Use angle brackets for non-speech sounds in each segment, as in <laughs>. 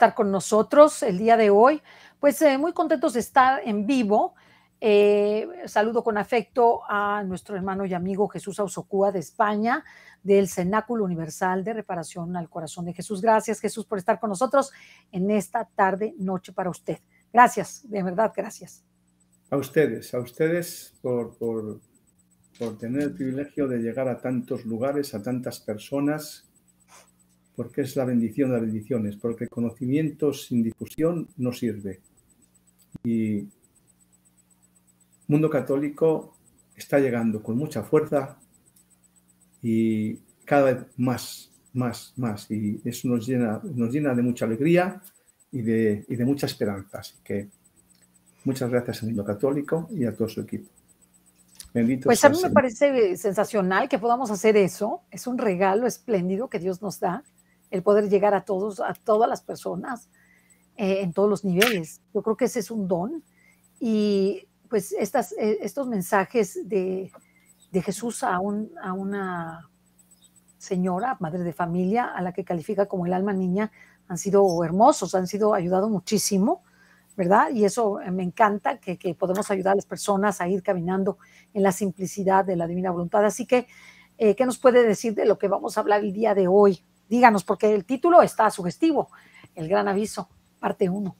estar con nosotros el día de hoy. Pues eh, muy contentos de estar en vivo. Eh, saludo con afecto a nuestro hermano y amigo Jesús Ausocúa de España, del Cenáculo Universal de Reparación al Corazón de Jesús. Gracias, Jesús, por estar con nosotros en esta tarde, noche para usted. Gracias, de verdad, gracias. A ustedes, a ustedes por, por, por tener el privilegio de llegar a tantos lugares, a tantas personas porque es la bendición de las bendiciones, porque el conocimiento sin difusión no sirve. Y mundo católico está llegando con mucha fuerza y cada vez más, más, más. Y eso nos llena, nos llena de mucha alegría y de, y de mucha esperanza. Así que muchas gracias a Mundo Católico y a todo su equipo. Bendito pues a mí me parece sensacional que podamos hacer eso. Es un regalo espléndido que Dios nos da el poder llegar a todos, a todas las personas eh, en todos los niveles. Yo creo que ese es un don. Y pues estas, eh, estos mensajes de, de Jesús a, un, a una señora, madre de familia, a la que califica como el alma niña, han sido hermosos, han sido ayudado muchísimo, ¿verdad? Y eso me encanta, que, que, podemos ayudar a las personas a ir caminando en la simplicidad de la divina voluntad. Así que, eh, ¿qué nos puede decir de lo que vamos a hablar el día de hoy? Díganos, porque el título está sugestivo, El Gran Aviso, parte 1.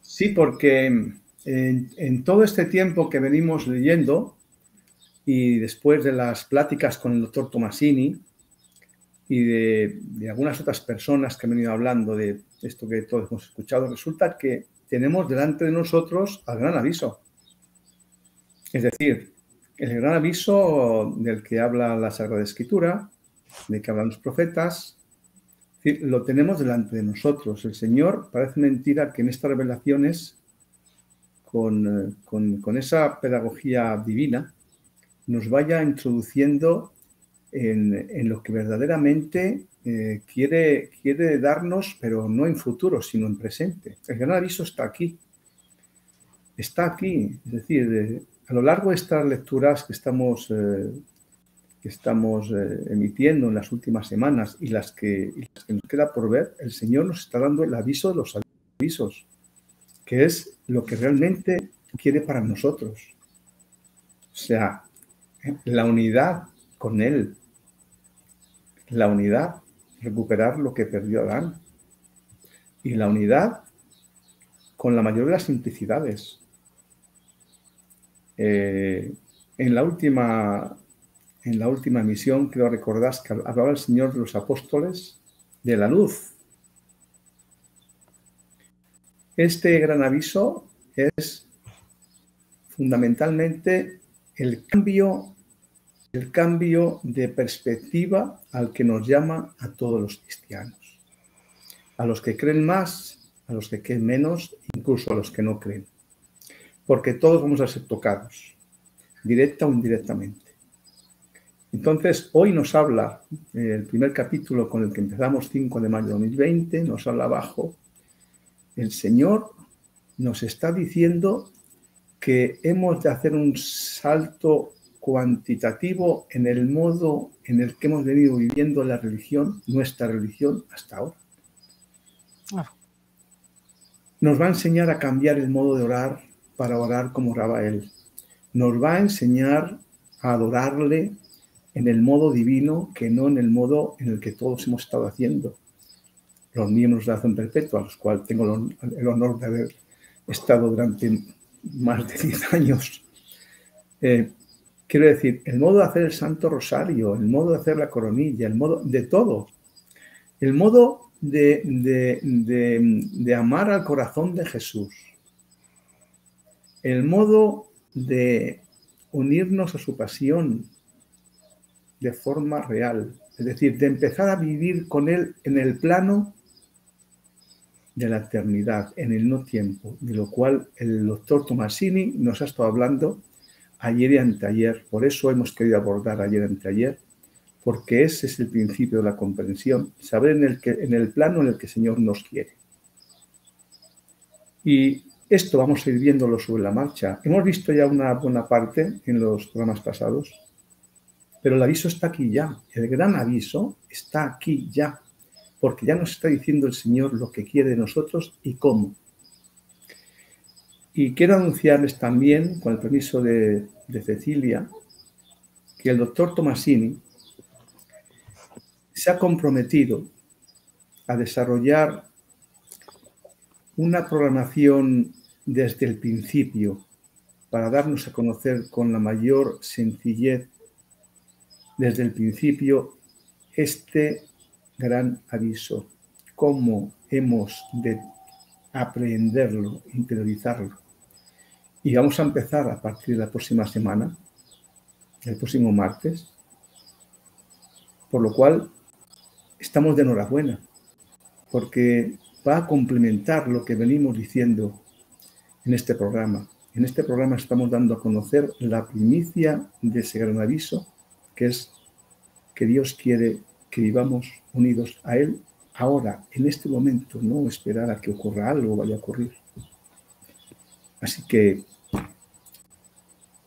Sí, porque en, todo este tiempo que venimos leyendo y después de las pláticas con el doctor Tomasini y de, de algunas otras personas que han venido hablando de esto que todos hemos escuchado, resulta que tenemos delante de nosotros al gran aviso. Es decir, el gran aviso del que habla la Sagrada Escritura, de que hablan los profetas, lo tenemos delante de nosotros. El Señor parece mentira que en estas revelaciones, con, con, esa pedagogía divina, nos vaya introduciendo en, en lo que verdaderamente eh, quiere, quiere darnos, pero no en futuro, sino en presente. El gran aviso está aquí. Está aquí. Es decir, a lo largo de estas lecturas que estamos eh, que estamos eh, emitiendo en las últimas semanas y las, que, nos queda por ver, el Señor nos está dando el aviso de los avisos, que es lo que realmente quiere para nosotros. O sea, la unidad con Él, la unidad, recuperar lo que perdió Adán, y la unidad con la mayor de las simplicidades. Eh, en la última en la última misión, creo recordar que hablaba el Señor de los apóstoles de la luz. Este gran aviso es fundamentalmente el cambio, el cambio de perspectiva al que nos llama a todos los cristianos. A los que creen más, a los que creen menos, incluso a los que no creen. Porque todos vamos a ser tocados, directa o indirectamente. Entonces, hoy nos habla, eh, el primer capítulo con el que empezamos 5 de mayo de 2020, nos habla abajo, el Señor nos está diciendo que hemos de hacer un salto cuantitativo en el modo en el que hemos venido viviendo la religión, nuestra religión, hasta ahora. Nos va a enseñar a cambiar el modo de orar para orar como oraba Él. Nos va a enseñar a adorarle en el modo divino que no en el modo en el que todos hemos estado haciendo. Los miembros de la acción perpetua, a los cuales tengo el honor de haber estado durante más de 10 años. Eh, quiero decir, el modo de hacer el Santo Rosario, el modo de hacer la coronilla, el modo de todo, el modo de, de amar al corazón de Jesús, el modo de unirnos a su pasión, de forma real, es decir, de empezar a vivir con Él en el plano de la eternidad, en el no tiempo, de lo cual el doctor Tomasini nos ha estado hablando ayer y anteayer. Por eso hemos querido abordar ayer y anteayer, porque ese es el principio de la comprensión, saber en el, que, en el plano en el que el Señor nos quiere. Y esto vamos a ir viéndolo sobre la marcha. Hemos visto ya una buena parte en los programas pasados, pero el aviso está aquí ya. El gran aviso está aquí ya. porque ya nos está diciendo el Señor lo que quiere de nosotros y cómo. Y quiero anunciarles también, con el permiso de, de Cecilia, que el doctor Tomasini se ha comprometido a desarrollar una programación desde el principio para darnos a conocer con la mayor sencillez desde el principio este gran aviso, cómo hemos de aprenderlo, interiorizarlo. Y vamos a empezar a partir de la próxima semana, el próximo martes, por lo cual estamos de enhorabuena, porque va a complementar lo que venimos diciendo en este programa. En este programa estamos dando a conocer la primicia de ese gran aviso, que es que Dios quiere que vivamos unidos a Él ahora, en este momento, no esperar a que ocurra algo, vaya a ocurrir. Así que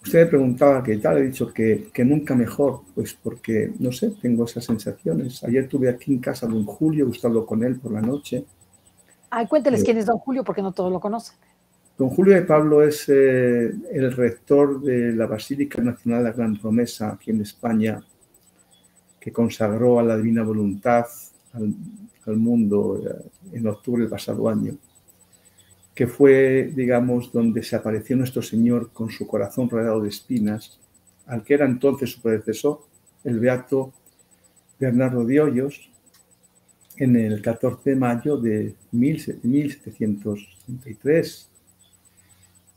usted me preguntaba qué tal, he dicho que, que, nunca mejor, pues porque, no sé, tengo esas sensaciones. Ayer tuve aquí en casa a don Julio, gustado con él por la noche. Ay, cuénteles eh, quién es don Julio, porque no todos lo conocen. Don Julio de Pablo es eh, el rector de la Basílica Nacional de la Gran Promesa aquí en España, que consagró a la divina voluntad al, mundo eh, en octubre del pasado año, que fue, digamos, donde se apareció nuestro Señor con su corazón rodeado de espinas, al que era entonces su predecesor, el beato Bernardo de Hoyos, en el 14 de mayo de 1733,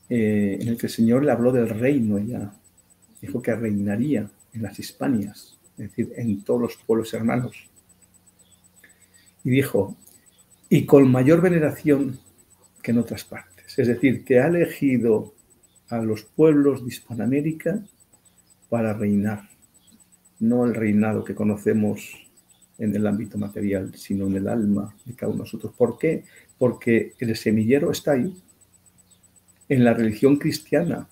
eh, en el que el Señor le habló del reino ya, dijo que reinaría en las Hispanias es decir, en todos los pueblos hermanos. Y dijo, y con mayor veneración que en otras partes. Es decir, que ha elegido a los pueblos de Hispanoamérica para reinar, no el reinado que conocemos en el ámbito material, sino en el alma de cada uno de nosotros. ¿Por qué? Porque el semillero está ahí, en la religión cristiana,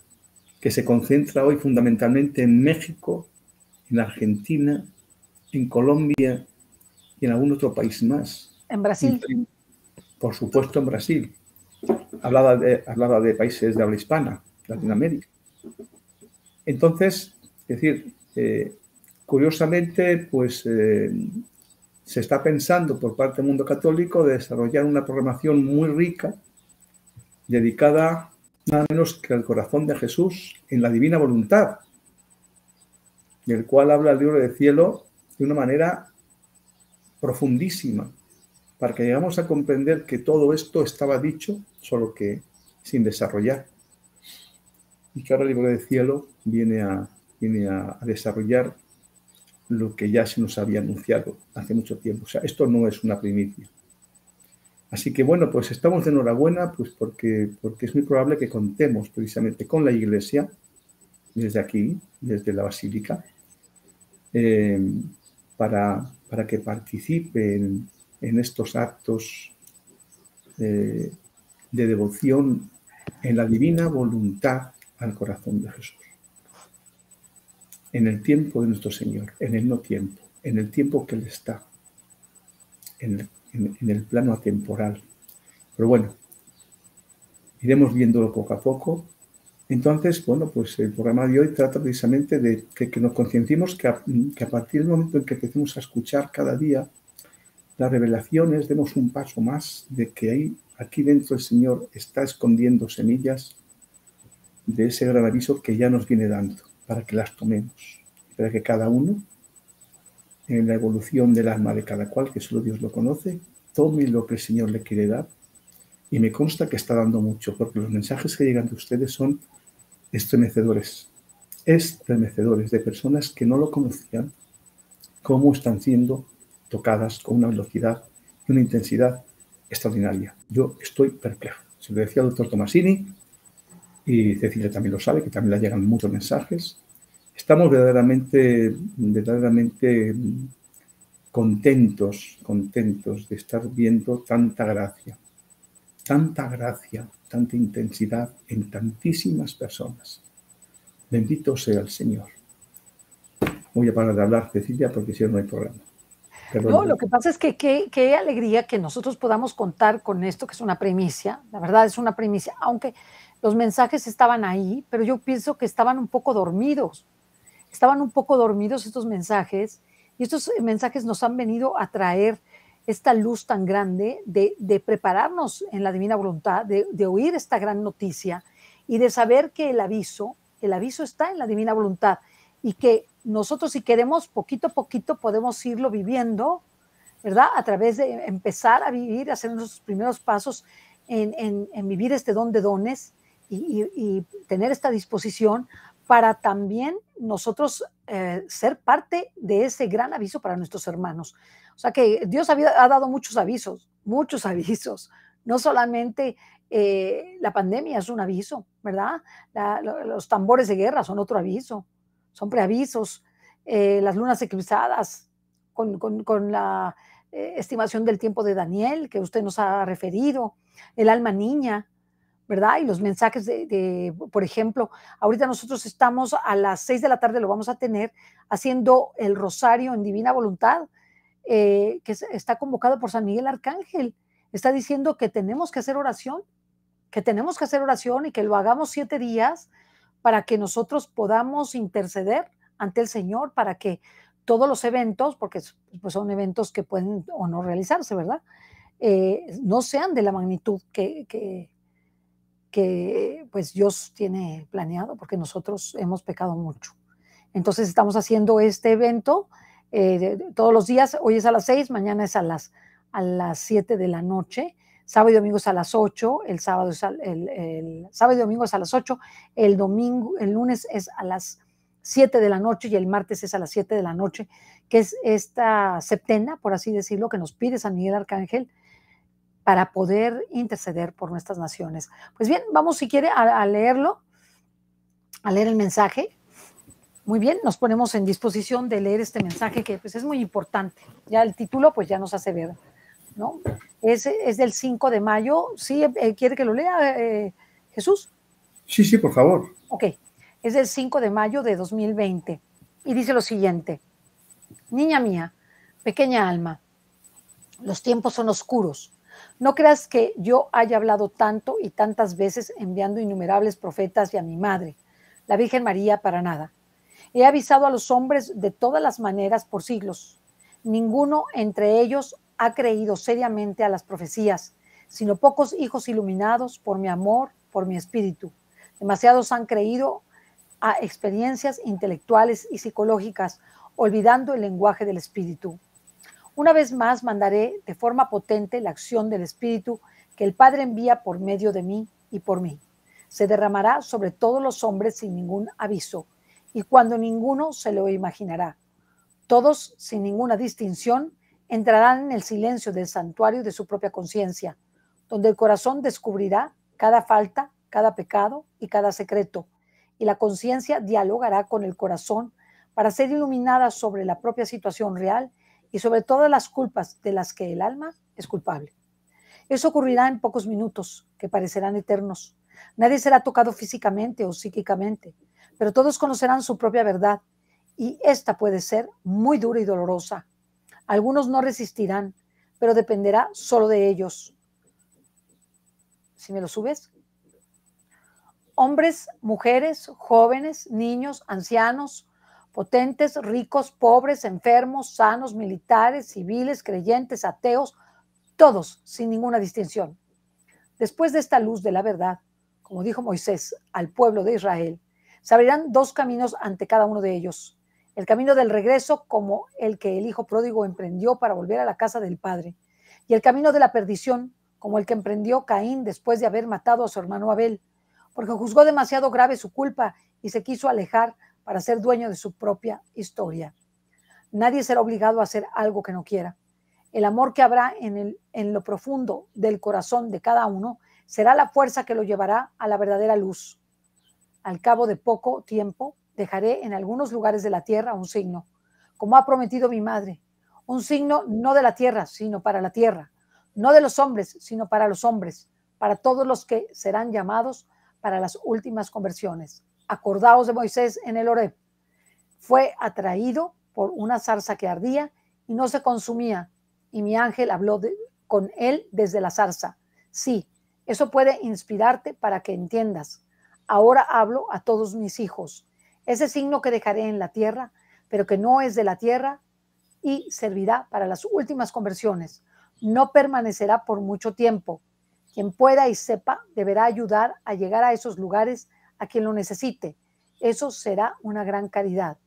que se concentra hoy fundamentalmente en México en Argentina, en Colombia y en algún otro país más. En Brasil. Por supuesto, en Brasil. Hablaba de, hablaba de países de habla hispana, Latinoamérica. Entonces, es decir, eh, curiosamente, pues eh, se está pensando por parte del mundo católico de desarrollar una programación muy rica dedicada nada menos que al corazón de Jesús en la divina voluntad, del cual habla el libro de cielo de una manera profundísima, para que llegamos a comprender que todo esto estaba dicho, solo que sin desarrollar. Y que ahora el libro de cielo viene a, viene a, desarrollar lo que ya se nos había anunciado hace mucho tiempo. O sea, esto no es una primicia. Así que bueno, pues estamos de enhorabuena, pues porque, porque es muy probable que contemos precisamente con la Iglesia desde aquí, desde la Basílica, eh, para, para, que participen en estos actos eh, de devoción en la divina voluntad al corazón de Jesús. En el tiempo de nuestro Señor, en el no tiempo, en el tiempo que Él está, en, en el plano atemporal. Pero bueno, iremos viéndolo poco a poco entonces, bueno, pues el programa de hoy trata precisamente de que, nos conciencimos que a, partir del momento en que empecemos a escuchar cada día las revelaciones, demos un paso más de que ahí, aquí dentro el Señor está escondiendo semillas de ese gran aviso que ya nos viene dando, para que las tomemos, para que cada uno, en la evolución del alma de cada cual, que solo Dios lo conoce, tome lo que el Señor le quiere dar. Y me consta que está dando mucho, porque los mensajes que llegan de ustedes son estremecedores, estremecedores de personas que no lo conocían, cómo están siendo tocadas con una velocidad y una intensidad extraordinaria. Yo estoy perplejo. Se lo decía el doctor Tomasini y Cecilia también lo sabe, que también le llegan muchos mensajes. Estamos verdaderamente, verdaderamente contentos, contentos de estar viendo tanta gracia, tanta gracia, tanta intensidad en tantísimas personas. Bendito sea el Señor. Voy a parar de hablar, Cecilia, porque si no, hay problema. No, lo que pasa es que qué alegría que nosotros podamos contar con esto, que es una primicia, la verdad es una primicia, aunque los mensajes estaban ahí, pero yo pienso que estaban un poco dormidos, estaban un poco dormidos estos mensajes, y estos mensajes nos han venido a traer esta luz tan grande de, prepararnos en la divina voluntad, de, de oír esta gran noticia y de saber que el aviso, el aviso está en la divina voluntad y que nosotros si queremos poquito a poquito podemos irlo viviendo, ¿verdad? A través de empezar a vivir, hacer nuestros primeros pasos en, vivir este don de dones y, tener esta disposición para también nosotros eh, ser parte de ese gran aviso para nuestros hermanos. O sea que Dios ha dado muchos avisos, muchos <laughs> avisos, no solamente eh, la pandemia es un aviso, ¿verdad? los tambores de guerra son otro aviso, son preavisos, eh, las lunas eclipsadas con, la estimación del tiempo de Daniel, que usted nos ha referido, el alma niña, ¿verdad? Y los mensajes de, por ejemplo, ahorita nosotros estamos a las seis de la tarde, lo vamos a tener haciendo el rosario en divina voluntad, eh, que está convocado por San Miguel Arcángel. Está diciendo que tenemos que hacer oración, que tenemos que hacer oración y que lo hagamos siete días para que nosotros podamos interceder ante el Señor, para que todos los eventos, porque pues son eventos que pueden o no realizarse, ¿verdad? Eh, no sean de la magnitud que, que, pues Dios tiene planeado, porque nosotros hemos pecado mucho. Entonces estamos haciendo este evento eh, todos los días, hoy es a las seis, mañana es a las, a las 7 de la noche, sábado y domingo es a las 8, el sábado, es el, sábado y domingo es a las 8, el domingo, el lunes es a las 7 de la noche y el martes es a las 7 de la noche, que es esta septena, por así decirlo, que nos pide San Miguel Arcángel para poder interceder por nuestras naciones. Pues bien, vamos si quiere a, leerlo, a leer el mensaje. Muy bien, nos ponemos en disposición de leer este mensaje que pues, es muy importante. Ya el título pues ya nos hace ver ¿no? Es, es del 5 de mayo. ¿Sí eh, quiere que lo lea eh, Jesús? Sí, sí, por favor. Ok, es del 5 de mayo de 2020 y dice lo siguiente. Niña mía, pequeña alma, los tiempos son oscuros. No creas que yo haya hablado tanto y tantas veces enviando innumerables profetas y a mi madre, la Virgen María, para nada. He avisado a los hombres de todas las maneras por siglos. Ninguno entre ellos ha creído seriamente a las profecías, sino pocos hijos iluminados por mi amor, por mi espíritu. Demasiados han creído a experiencias intelectuales y psicológicas, olvidando el lenguaje del espíritu. Una vez más mandaré de forma potente la acción del espíritu que el Padre envía por medio de mí y por mí. Se derramará sobre todos los hombres sin ningún aviso, y cuando ninguno se lo imaginará. Todos, sin ninguna distinción, entrarán en el silencio del santuario de su propia conciencia, donde el corazón descubrirá cada falta, cada pecado y cada secreto, y la conciencia dialogará con el corazón para ser iluminada sobre la propia situación real y sobre todas las culpas de las que el alma es culpable. Eso ocurrirá en pocos minutos, que parecerán eternos. Nadie será tocado físicamente o psíquicamente, pero todos conocerán su propia verdad, y esta puede ser muy dura y dolorosa, algunos no resistirán, pero dependerá solo de ellos. Si me lo subes. Hombres, mujeres, jóvenes, niños, ancianos, potentes, ricos, pobres, enfermos, sanos, militares, civiles, creyentes, ateos, todos sin ninguna distinción. Después de esta luz de la verdad, como dijo Moisés al pueblo de Israel, se abrirán dos caminos ante cada uno de ellos el camino del regreso como el que el hijo pródigo emprendió para volver a la casa del padre, y el camino de la perdición como el que emprendió Caín después de haber matado a su hermano Abel, porque juzgó demasiado grave su culpa y se quiso alejar para ser dueño de su propia historia. Nadie será obligado a hacer algo que no quiera. El amor que habrá en, el, en lo profundo del corazón de cada uno será la fuerza que lo llevará a la verdadera luz. Al cabo de poco tiempo, dejaré en algunos lugares de la tierra un signo, como ha prometido mi madre, un signo no de la tierra, sino para la tierra, no de los hombres, sino para los hombres, para todos los que serán llamados para las últimas conversiones. Acordaos de Moisés en el Oreb. Fue atraído por una zarza que ardía y no se consumía, y mi ángel habló con él desde la zarza. Sí, eso puede inspirarte para que entiendas. Ahora hablo a todos mis hijos. Ese signo que dejaré en la tierra, pero que no es de la tierra y servirá para las últimas conversiones. No permanecerá por mucho tiempo. Quien pueda y sepa deberá ayudar a llegar a esos lugares a quien lo necesite. Eso será una gran caridad.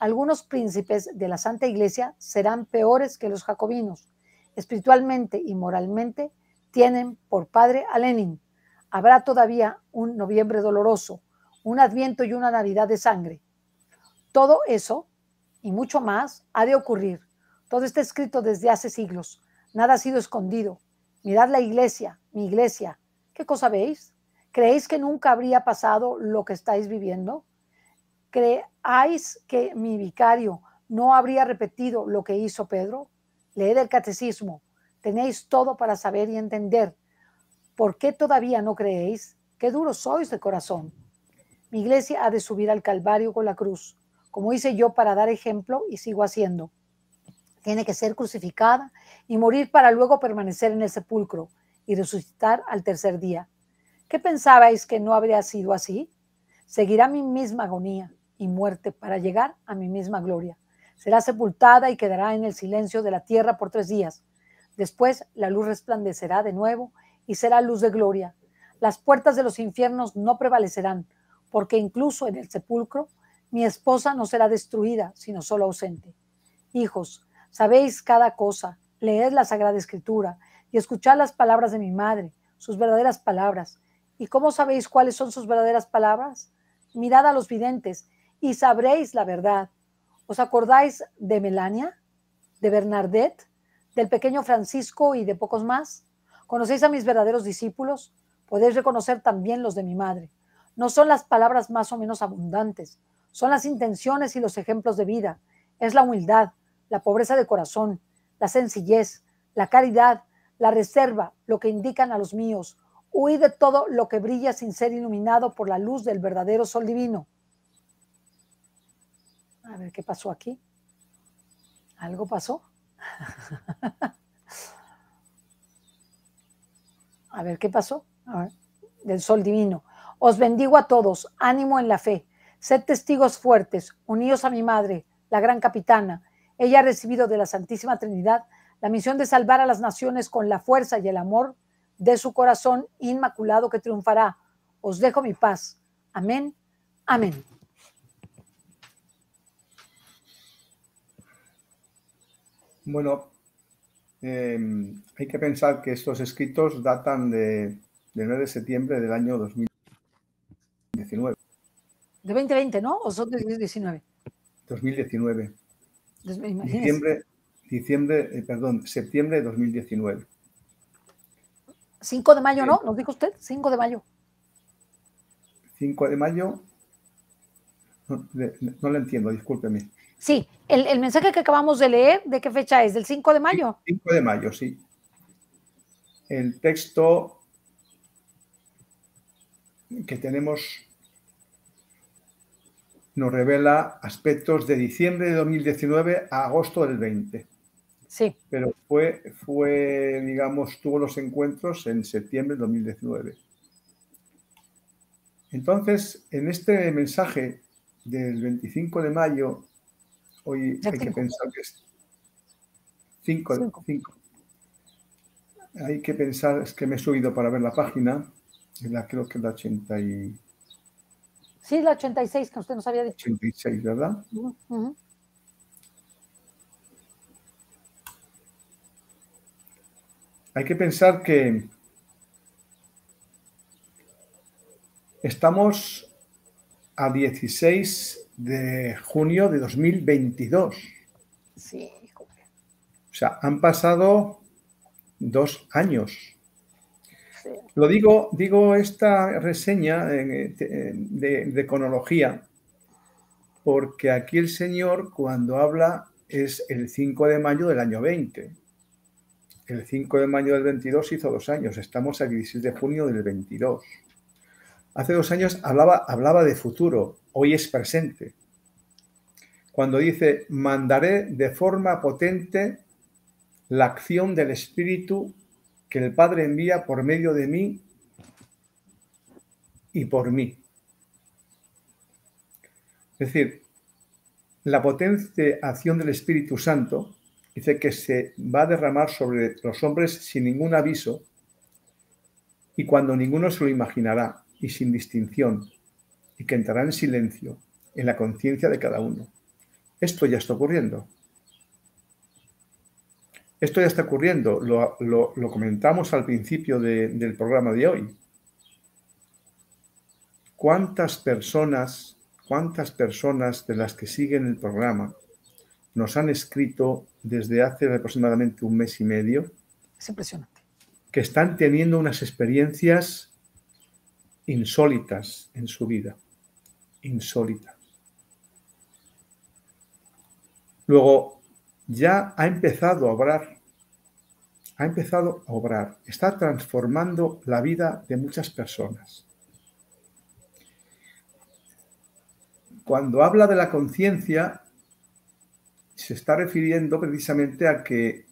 Algunos príncipes de la Santa Iglesia serán peores que los jacobinos. Espiritualmente y moralmente tienen por padre a Lenin. Habrá todavía un noviembre doloroso, un adviento y una Navidad de sangre. Todo eso y mucho más ha de ocurrir. Todo está escrito desde hace siglos. Nada ha sido escondido. Mirad la iglesia, mi iglesia. ¿Qué cosa veis? ¿Creéis que nunca habría pasado lo que estáis viviendo? ¿Creáis que mi vicario no habría repetido lo que hizo Pedro? Leed el catecismo. Tenéis todo para saber y entender. ¿Por qué todavía no creéis? Qué duros sois de corazón. Mi iglesia ha de subir al Calvario con la cruz, como hice yo para dar ejemplo y sigo haciendo. Tiene que ser crucificada y morir para luego permanecer en el sepulcro y resucitar al tercer día. ¿Qué pensabais que no habría sido así? Seguirá mi misma agonía y muerte para llegar a mi misma gloria. Será sepultada y quedará en el silencio de la tierra por tres días. Después la luz resplandecerá de nuevo y será luz de gloria. Las puertas de los infiernos no prevalecerán, porque incluso en el sepulcro mi esposa no será destruida, sino solo ausente. Hijos, sabéis cada cosa, leed la Sagrada Escritura y escuchad las palabras de mi madre, sus verdaderas palabras. ¿Y cómo sabéis cuáles son sus verdaderas palabras? Mirad a los videntes y sabréis la verdad. ¿Os acordáis de Melania, de Bernadette, del pequeño Francisco y de pocos más? ¿Conocéis a mis verdaderos discípulos? Podéis reconocer también los de mi madre. No son las palabras más o menos abundantes, son las intenciones y los ejemplos de vida. Es la humildad, la pobreza de corazón, la sencillez, la caridad, la reserva, lo que indican a los míos. Huid de todo lo que brilla sin ser iluminado por la luz del verdadero sol divino. A ver qué pasó aquí. ¿Algo pasó? <laughs> A ver qué pasó. Del sol divino. Os bendigo a todos. Ánimo en la fe. Sed testigos fuertes, unidos a mi madre, la gran capitana, ella ha recibido de la Santísima Trinidad la misión de salvar a las naciones con la fuerza y el amor de su corazón inmaculado que triunfará. Os dejo mi paz. Amén. Amén. Bueno, em, hay que pensar que estos escritos datan de, del 9 de septiembre del año 2019. De 2020, ¿no? ¿O son de 2019? 2019. Diciembre, diciembre eh, perdón, septiembre de 2019. 5 de mayo, ¿no? ¿Nos dijo usted? 5 de mayo. 5 de mayo. No, no lo entiendo, discúlpeme. Sí, el, mensaje que acabamos de leer, ¿de qué fecha es? ¿Del 5 de mayo? 5 de mayo, sí. El texto que tenemos nos revela aspectos de diciembre de 2019 a agosto del 20. Sí. Pero fue, fue, digamos, tuvo los encuentros en septiembre de 2019. Entonces, en este mensaje del 25 de mayo, hoy hay que pensar que es 5, 5. Hay que pensar, es que me he subido para ver la página, la, creo que es la 80 y... Sí, la 86 que usted nos había dicho. 86, ¿verdad? Hay que pensar que estamos a 16 de junio de 2022. Sí. O sea, han pasado dos años. Lo digo, digo esta reseña de, cronología, porque aquí el Señor cuando habla es el 5 de mayo del año 20. El 5 de mayo del 22 hizo dos años, estamos a 16 de junio del 22. Hace dos años hablaba, hablaba de futuro, hoy es presente. cuando dice, mandaré de forma potente la acción del Espíritu que el Padre envía por medio de mí y por mí. Es decir, la potente acción del Espíritu Santo dice que se va a derramar sobre los hombres sin ningún aviso y cuando ninguno se lo imaginará y sin distinción y que entrará en silencio en la conciencia de cada uno. Esto ya está ocurriendo. Esto ya está ocurriendo, lo, comentamos al principio del programa de hoy. ¿Cuántas personas, cuántas personas de las que siguen el programa nos han escrito desde hace aproximadamente un mes y medio? Es impresionante. Que están teniendo unas experiencias insólitas en su vida. Insólitas. Luego, ya ha empezado a obrar, ha empezado a obrar, está transformando la vida de muchas personas. Cuando habla de la conciencia, se está refiriendo precisamente a que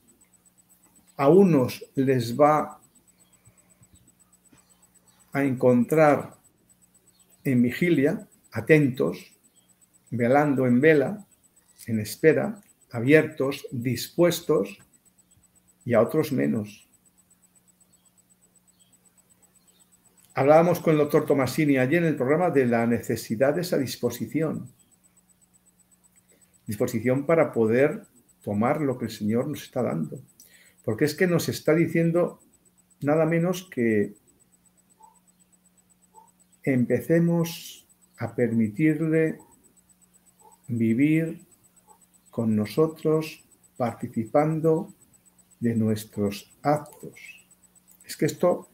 a unos les va a encontrar en vigilia, atentos, velando en vela, en espera, abiertos, dispuestos, y a otros menos. Hablábamos con el doctor Tomasini ayer en el programa de la necesidad de esa disposición. Disposición para poder tomar lo que el Señor nos está dando. Porque es que nos está diciendo nada menos que empecemos a permitirle vivir con nosotros participando de nuestros actos. Es que esto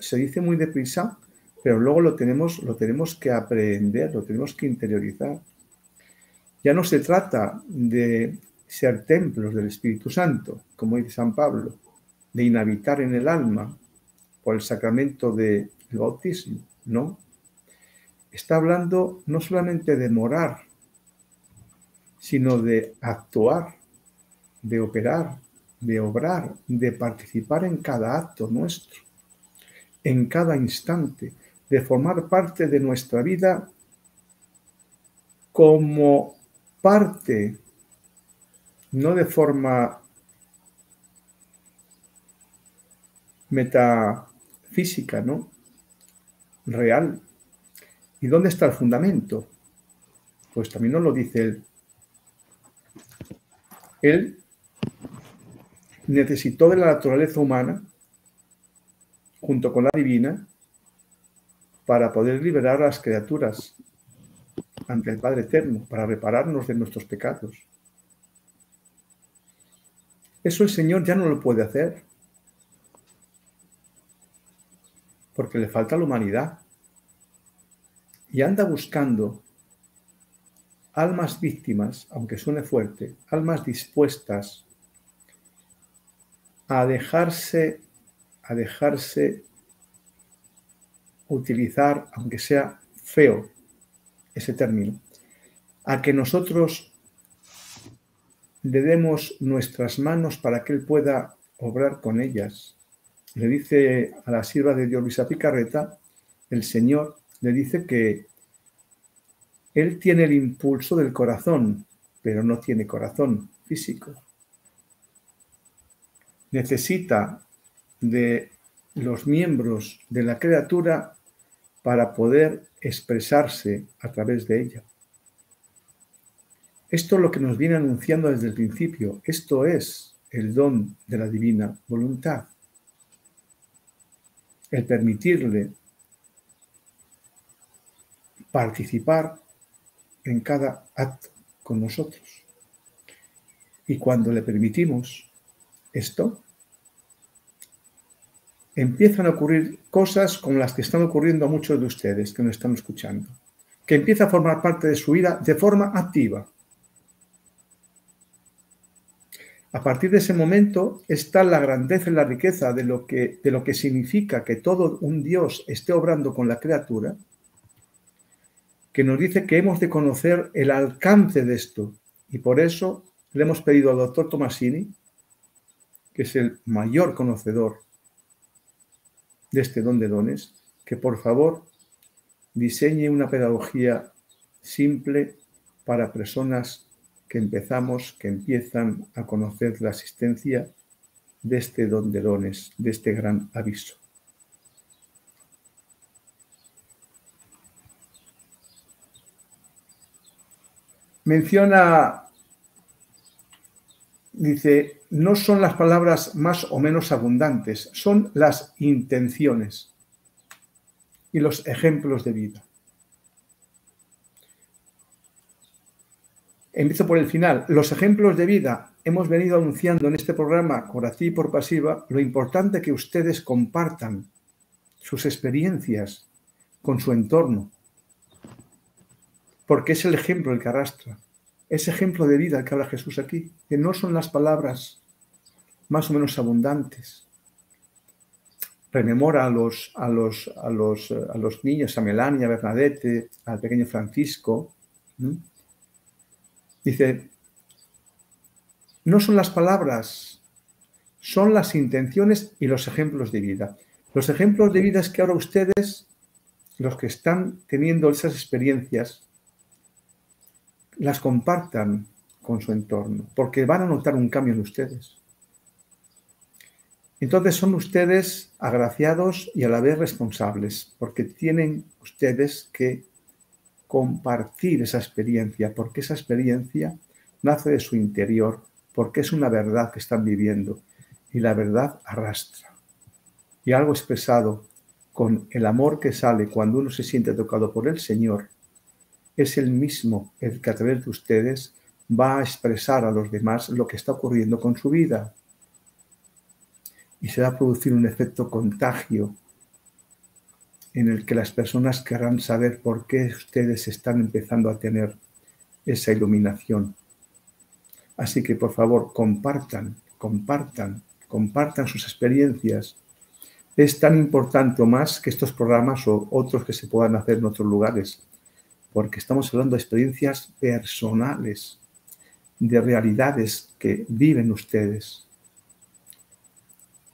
se dice muy deprisa, pero luego lo tenemos, lo tenemos que aprender, lo tenemos que interiorizar. Ya no se trata de ser templos del Espíritu Santo, como dice San Pablo, de inhabitar en el alma por el sacramento del bautismo, no. Está hablando no solamente de morar sino de actuar, de operar, de obrar, de participar en cada acto nuestro, en cada instante, de formar parte de nuestra vida como parte, no de forma metafísica, ¿no? Real. ¿Y dónde está el fundamento? Pues también nos lo dice el él necesitó de la naturaleza humana, junto con la divina, para poder liberar a las criaturas ante el Padre Eterno, para repararnos de nuestros pecados. Eso el Señor ya no lo puede hacer, porque le falta la humanidad. Y anda buscando almas víctimas, aunque suene fuerte, almas dispuestas a dejarse, a dejarse utilizar, aunque sea feo ese término, a que nosotros le demos nuestras manos para que Él pueda obrar con ellas. Le dice a la sierva de Dios Luisa Picarreta, el Señor le dice que él tiene el impulso del corazón, pero no tiene corazón físico. Necesita de los miembros de la criatura para poder expresarse a través de ella. Esto es lo que nos viene anunciando desde el principio. Esto es el don de la divina voluntad. El permitirle participar en cada acto con nosotros. Y cuando le permitimos esto, empiezan a ocurrir cosas como las que están ocurriendo a muchos de ustedes que nos están escuchando, que empieza a formar parte de su vida de forma activa. A partir de ese momento está la grandeza y la riqueza de lo que, de lo que significa que todo un Dios esté obrando con la criatura que nos dice que hemos de conocer el alcance de esto. Y por eso le hemos pedido al doctor Tomasini, que es el mayor conocedor de este don de dones, que por favor diseñe una pedagogía simple para personas que empezamos, que empiezan a conocer la existencia de este don de dones, de este gran aviso. Menciona, dice, no son las palabras más o menos abundantes, son las intenciones y los ejemplos de vida. Empiezo por el final. Los ejemplos de vida. Hemos venido anunciando en este programa, por y por pasiva, lo importante que ustedes compartan sus experiencias con su entorno. Porque es el ejemplo el que arrastra. Ese ejemplo de vida que habla Jesús aquí. Que no son las palabras más o menos abundantes. Rememora a los, a los, a los niños, a Melania, a Bernadette, al pequeño Francisco. Dice, no son las palabras, son las intenciones y los ejemplos de vida. Los ejemplos de vida es que ahora ustedes, los que están teniendo esas experiencias, las compartan con su entorno, porque van a notar un cambio en ustedes. Entonces son ustedes agraciados y a la vez responsables, porque tienen ustedes que compartir esa experiencia, porque esa experiencia nace de su interior, porque es una verdad que están viviendo y la verdad arrastra. Y algo expresado con el amor que sale cuando uno se siente tocado por el Señor, es el mismo el que a través de ustedes va a expresar a los demás lo que está ocurriendo con su vida. Y se va a producir un efecto contagio en el que las personas querrán saber por qué ustedes están empezando a tener esa iluminación. Así que por favor, compartan, compartan, compartan sus experiencias. Es tan importante o más que estos programas o otros que se puedan hacer en otros lugares, porque estamos hablando de experiencias personales, de realidades que viven ustedes.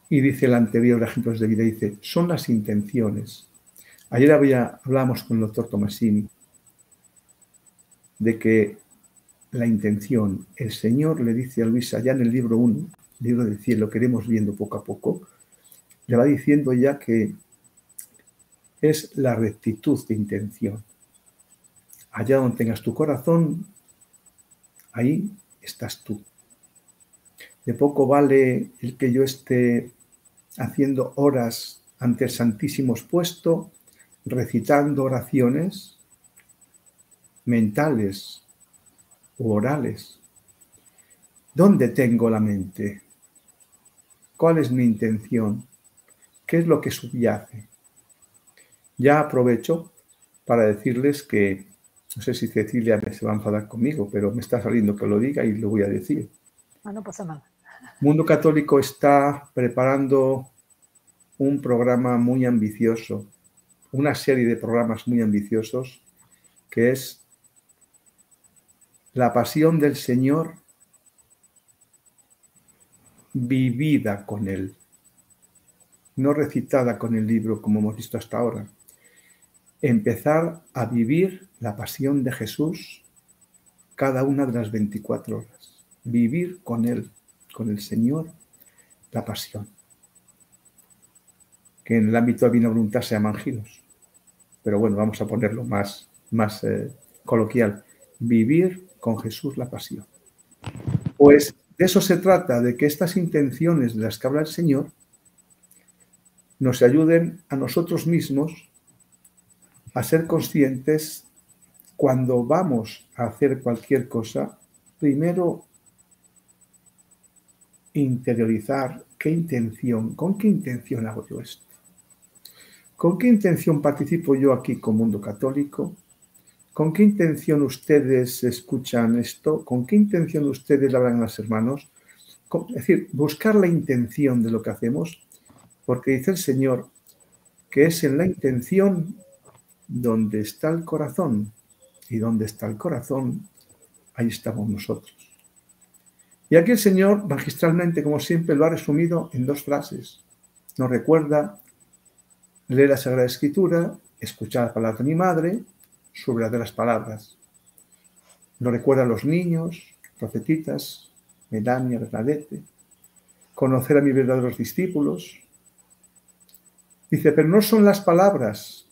Y dice el anterior ejemplos de vida, dice, son las intenciones Ayer había, hablamos con el doctor Tomasini de que la intención, el Señor le dice a Luisa ya en el libro 1, libro del cielo, que iremos viendo poco a poco, le va diciendo ya que es la rectitud de intención. Allá donde tengas tu corazón, ahí estás tú. De poco vale el que yo esté haciendo horas ante el Santísimo expuesto recitando oraciones mentales o orales. ¿Dónde tengo la mente? ¿Cuál es mi intención? ¿Qué es lo que subyace? Ya aprovecho para decirles que, no sé si Cecilia se va a enfadar conmigo, pero me está saliendo que lo diga y lo voy a decir. Ah, no pasa nada. Mundo Católico está preparando un programa muy ambicioso una serie de programas muy ambiciosos que es la pasión del Señor vivida con Él, no recitada con el libro como hemos visto hasta ahora. Empezar a vivir la pasión de Jesús cada una de las 24 horas. Vivir con Él, con el Señor, la pasión. Que en el ámbito de la voluntad se llaman pero bueno, vamos a ponerlo más, más eh, coloquial, vivir con Jesús la pasión. Pues de eso se trata, de que estas intenciones de las que habla el Señor nos ayuden a nosotros mismos a ser conscientes cuando vamos a hacer cualquier cosa, primero interiorizar qué intención, con qué intención hago yo esto. ¿Con qué intención participo yo aquí con Mundo Católico? ¿Con qué intención ustedes escuchan esto? ¿Con qué intención ustedes hablan a los hermanos? Es decir, buscar la intención de lo que hacemos, porque dice el Señor que es en la intención donde está el corazón. y donde está el corazón, ahí estamos nosotros. Y aquí el Señor, magistralmente, como siempre, lo ha resumido en dos frases. Nos recuerda leer la Sagrada Escritura, escuchar la palabra de mi madre, de las palabras. Nos recuerda a los niños, profetitas, Melania, Bernadette, conocer a mis verdaderos discípulos. Dice, pero no son las palabras,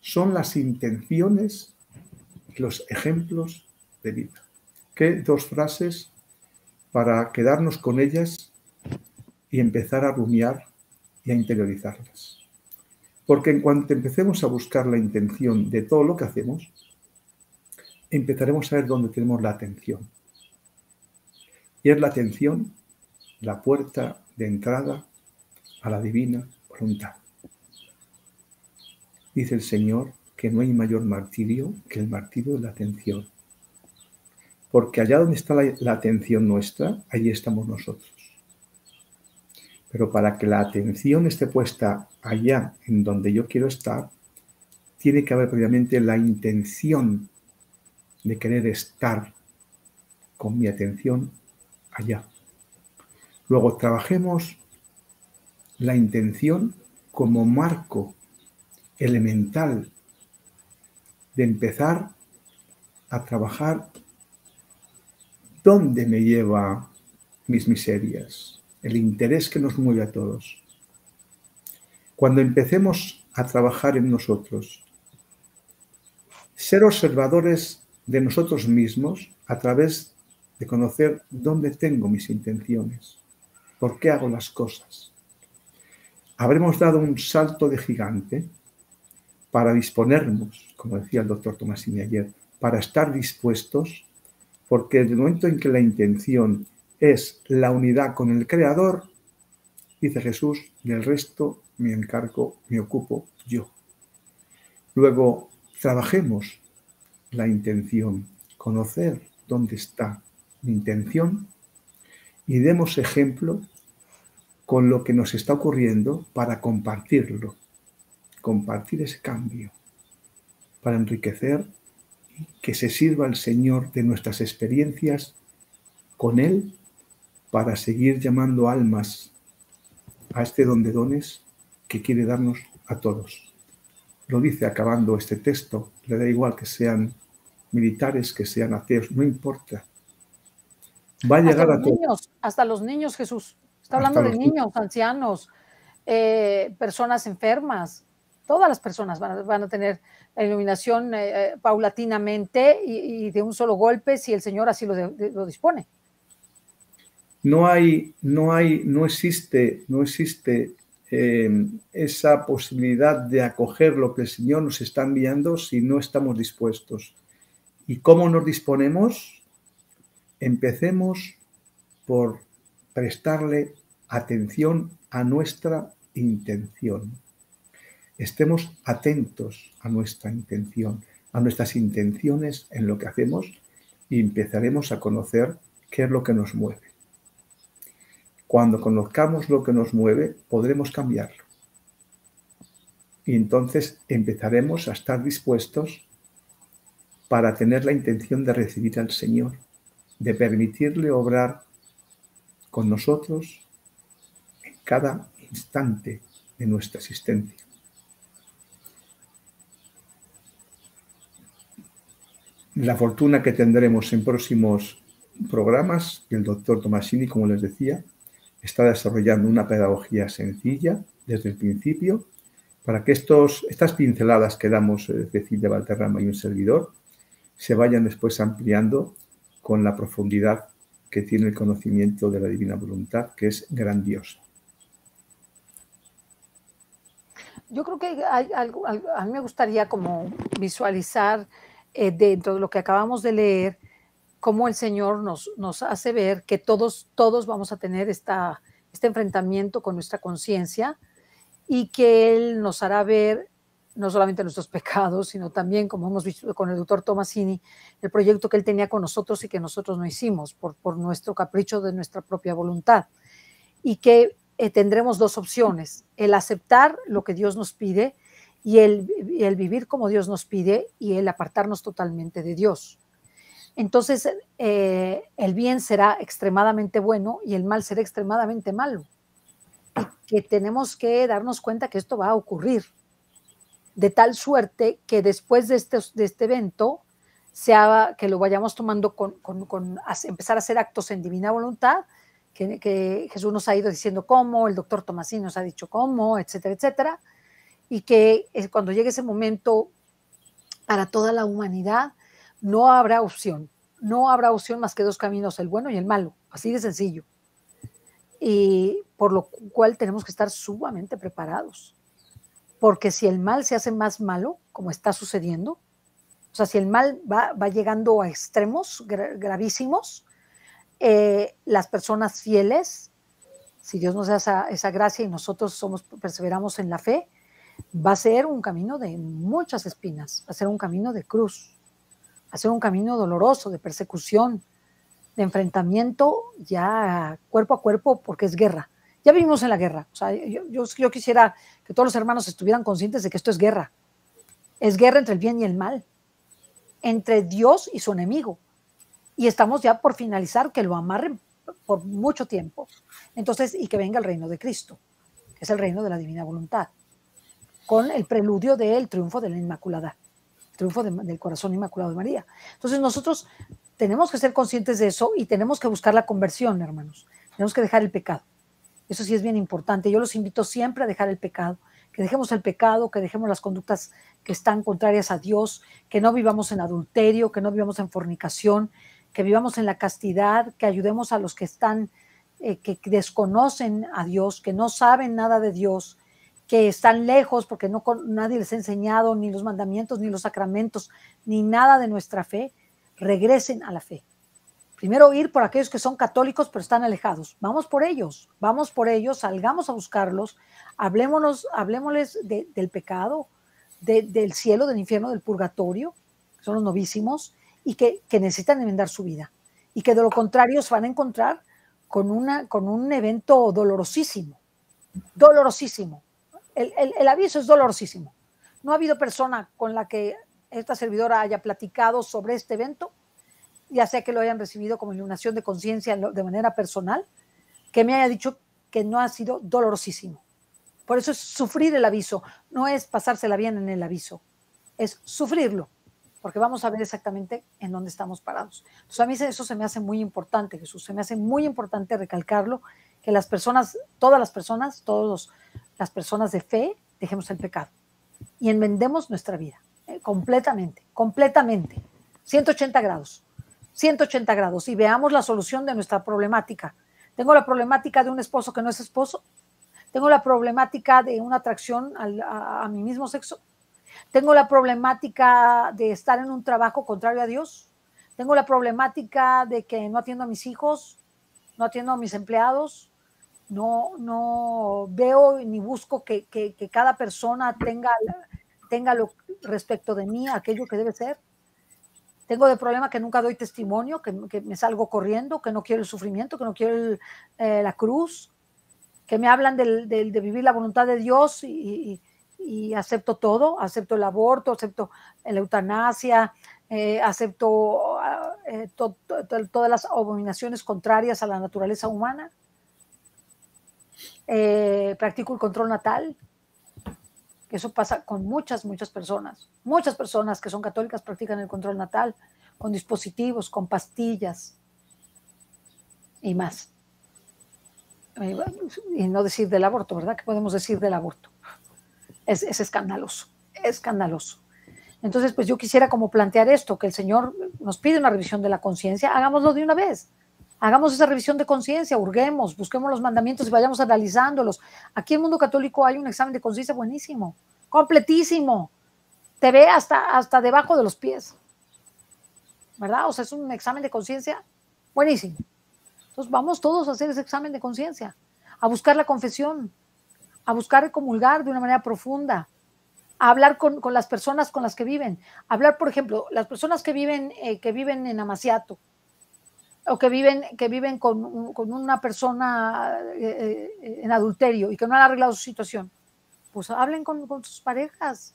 son las intenciones y los ejemplos de vida. ¿Qué dos frases para quedarnos con ellas y empezar a rumiar y a interiorizarlas. Porque en cuanto empecemos a buscar la intención de todo lo que hacemos, empezaremos a ver dónde tenemos la atención. Y es la atención la puerta de entrada a la divina voluntad. Dice el Señor que no hay mayor martirio que el martirio de la atención porque allá donde está la, atención nuestra, allí estamos nosotros. Pero para que la atención esté puesta allá en donde yo quiero estar, tiene que haber previamente la intención de querer estar con mi atención allá. Luego trabajemos la intención como marco elemental de empezar a trabajar ¿Dónde me lleva mis miserias? El interés que nos mueve a todos. Cuando empecemos a trabajar en nosotros, ser observadores de nosotros mismos a través de conocer dónde tengo mis intenciones, por qué hago las cosas. Habremos dado un salto de gigante para disponernos, como decía el doctor Tomasini ayer, para estar dispuestos porque el momento en que la intención es la unidad con el Creador, dice Jesús, del resto me encargo, me ocupo yo. Luego, trabajemos la intención, conocer dónde está mi intención y demos ejemplo con lo que nos está ocurriendo para compartirlo, compartir ese cambio, para enriquecer que se sirva el Señor de nuestras experiencias con Él para seguir llamando almas a este don de dones que quiere darnos a todos. Lo dice acabando este texto, le da igual que sean militares, que sean ateos, no importa. Va a llegar a todos. Hasta los niños, Jesús. Está hablando de niños, ancianos, eh, personas enfermas. Todas las personas van a tener la iluminación eh, eh, paulatinamente y, de un solo golpe si el Señor así lo, dispone. No hay, no hay, no existe, no existe em, esa posibilidad de acoger lo que el Señor nos está enviando si no estamos dispuestos. ¿Y cómo nos disponemos? Empecemos por prestarle atención a nuestra intención estemos atentos a nuestra intención, a nuestras intenciones en lo que hacemos y empezaremos a conocer qué es lo que nos mueve. Cuando conozcamos lo que nos mueve, podremos cambiarlo. Y entonces empezaremos a estar dispuestos para tener la intención de recibir al Señor, de permitirle obrar con nosotros en cada instante de nuestra existencia. La fortuna que tendremos en próximos programas, el doctor Tomasini, como les decía, está desarrollando una pedagogía sencilla desde el principio para que estos, estas pinceladas que damos eh, Cecilia Valterrama y un servidor se vayan después ampliando con la profundidad que tiene el conocimiento de la divina voluntad, que es grandiosa. Yo creo que hay algo, a mí me gustaría como visualizar eh, dentro de lo que acabamos de leer, cómo el Señor nos, nos hace ver que todos, todos vamos a tener esta, este enfrentamiento con nuestra conciencia y que Él nos hará ver no solamente nuestros <laughs> pecados, sino también, como hemos visto con el doctor Tomasini, el proyecto que él tenía con nosotros y que nosotros no hicimos por, por nuestro capricho de nuestra propia voluntad. Y que eh, tendremos dos opciones, el aceptar lo que Dios nos pide y el, el vivir como Dios nos pide y el apartarnos totalmente de Dios. Entonces, eh, el bien será extremadamente bueno y el mal será extremadamente malo. Y que tenemos que darnos cuenta que esto va a ocurrir de tal suerte que después de este, de este evento, sea que lo vayamos tomando con, empezar a hacer actos en divina voluntad, que, Jesús nos ha ido diciendo cómo, el doctor Tomasín nos ha dicho cómo, etcétera, etcétera, y que cuando llegue ese momento para toda la humanidad, no habrá opción, no habrá opción más que dos caminos, el bueno y el malo, así de sencillo. Y por lo cual tenemos que estar sumamente preparados, porque si el mal se hace más malo, como está sucediendo, o sea, si el mal va, llegando a extremos gravísimos, eh, las personas fieles, si Dios nos da esa, esa, gracia y nosotros somos, perseveramos en la fe, va a ser un camino de muchas espinas, va a ser un camino de cruz, va a ser un camino doloroso, de persecución, de enfrentamiento ya cuerpo a cuerpo, porque es guerra. Ya vivimos en la guerra. O sea, yo, yo, quisiera que todos los hermanos estuvieran conscientes de que esto es guerra. Es guerra entre el bien y el mal entre Dios y su enemigo. Y estamos ya por finalizar que lo amarren por mucho tiempo. Entonces, y que venga el reino de Cristo, que es el reino de la divina voluntad, con el preludio del triunfo de la Inmaculada, triunfo del corazón inmaculado de María. Entonces, nosotros tenemos que ser conscientes de eso y tenemos que buscar la conversión, hermanos. Tenemos que dejar el pecado. Eso sí es bien importante. Yo los invito siempre a dejar el pecado, que dejemos el pecado, que dejemos las conductas que están contrarias a Dios, que no vivamos en adulterio, que no vivamos en fornicación, que vivamos en la castidad, que ayudemos a los que están, eh, que desconocen a Dios, que no saben nada de Dios, que están lejos porque no, nadie les ha enseñado ni los mandamientos, ni los sacramentos, ni nada de nuestra fe, regresen a la fe. Primero ir por aquellos que son católicos pero están alejados. Vamos por ellos, vamos por ellos, salgamos a buscarlos, hablémonos, hablemosles del pecado, del cielo, del infierno, del purgatorio, que son los novísimos, y que, necesitan enmendar su vida. Y que de lo contrario se van a encontrar con, una, con un evento dolorosísimo, dolorosísimo. El, aviso es dolorosísimo. No ha habido persona con la que esta servidora haya platicado sobre este evento ya sea que lo hayan recibido como iluminación de conciencia de manera personal, que me haya dicho que no ha sido dolorosísimo. Por eso es sufrir el aviso, no es pasársela bien en el aviso, es sufrirlo, porque vamos a ver exactamente en dónde estamos parados. Entonces a mí eso se me hace muy importante, Jesús, se me hace muy importante recalcarlo, que las personas, todas las personas, todas las personas de fe, dejemos el pecado y enmendemos nuestra vida, eh, completamente, completamente, 180 grados. 180 grados y veamos la solución de nuestra problemática. Tengo la problemática de un esposo que no es esposo. Tengo la problemática de una atracción a, mi mismo sexo. Tengo la problemática de estar en un trabajo contrario a Dios. Tengo la problemática de que no atiendo a mis hijos, no atiendo a mis empleados, no, no veo ni busco que, cada persona tenga, tenga lo respecto de mí aquello que debe ser. Tengo de problema que nunca doy testimonio, que, me salgo corriendo, que no quiero el sufrimiento, que no quiero eh, la cruz, que me hablan de vivir la voluntad de Dios y, acepto todo, acepto el aborto, acepto la eutanasia, eh, acepto eh, todas las abominaciones contrarias a la naturaleza humana, practico el control natal, eso pasa con muchas, muchas personas. Muchas personas que son católicas practican el control natal con dispositivos, con pastillas y más. Y no decir del aborto, ¿verdad? ¿Qué podemos decir del aborto? Es, es escandaloso, escandaloso. Entonces, pues yo quisiera como plantear esto, que el Señor nos pide una revisión de la conciencia, hagámoslo de una vez. Hagamos esa revisión de conciencia, hurguemos, busquemos los mandamientos y vayamos analizándolos. Aquí en el mundo católico hay un examen de conciencia buenísimo, completísimo. Te ve hasta, hasta debajo de los pies. ¿Verdad? O sea, es un examen de conciencia buenísimo. Entonces vamos todos a hacer ese examen de conciencia, a buscar la confesión, a buscar comulgar de una manera profunda, a hablar con, las personas con las que viven. hablar, por ejemplo, las personas que viven, eh, que viven en Amaciato, o que viven, que viven con, con una persona eh, eh, en adulterio y que no han arreglado su situación. pues hablen con, con sus parejas,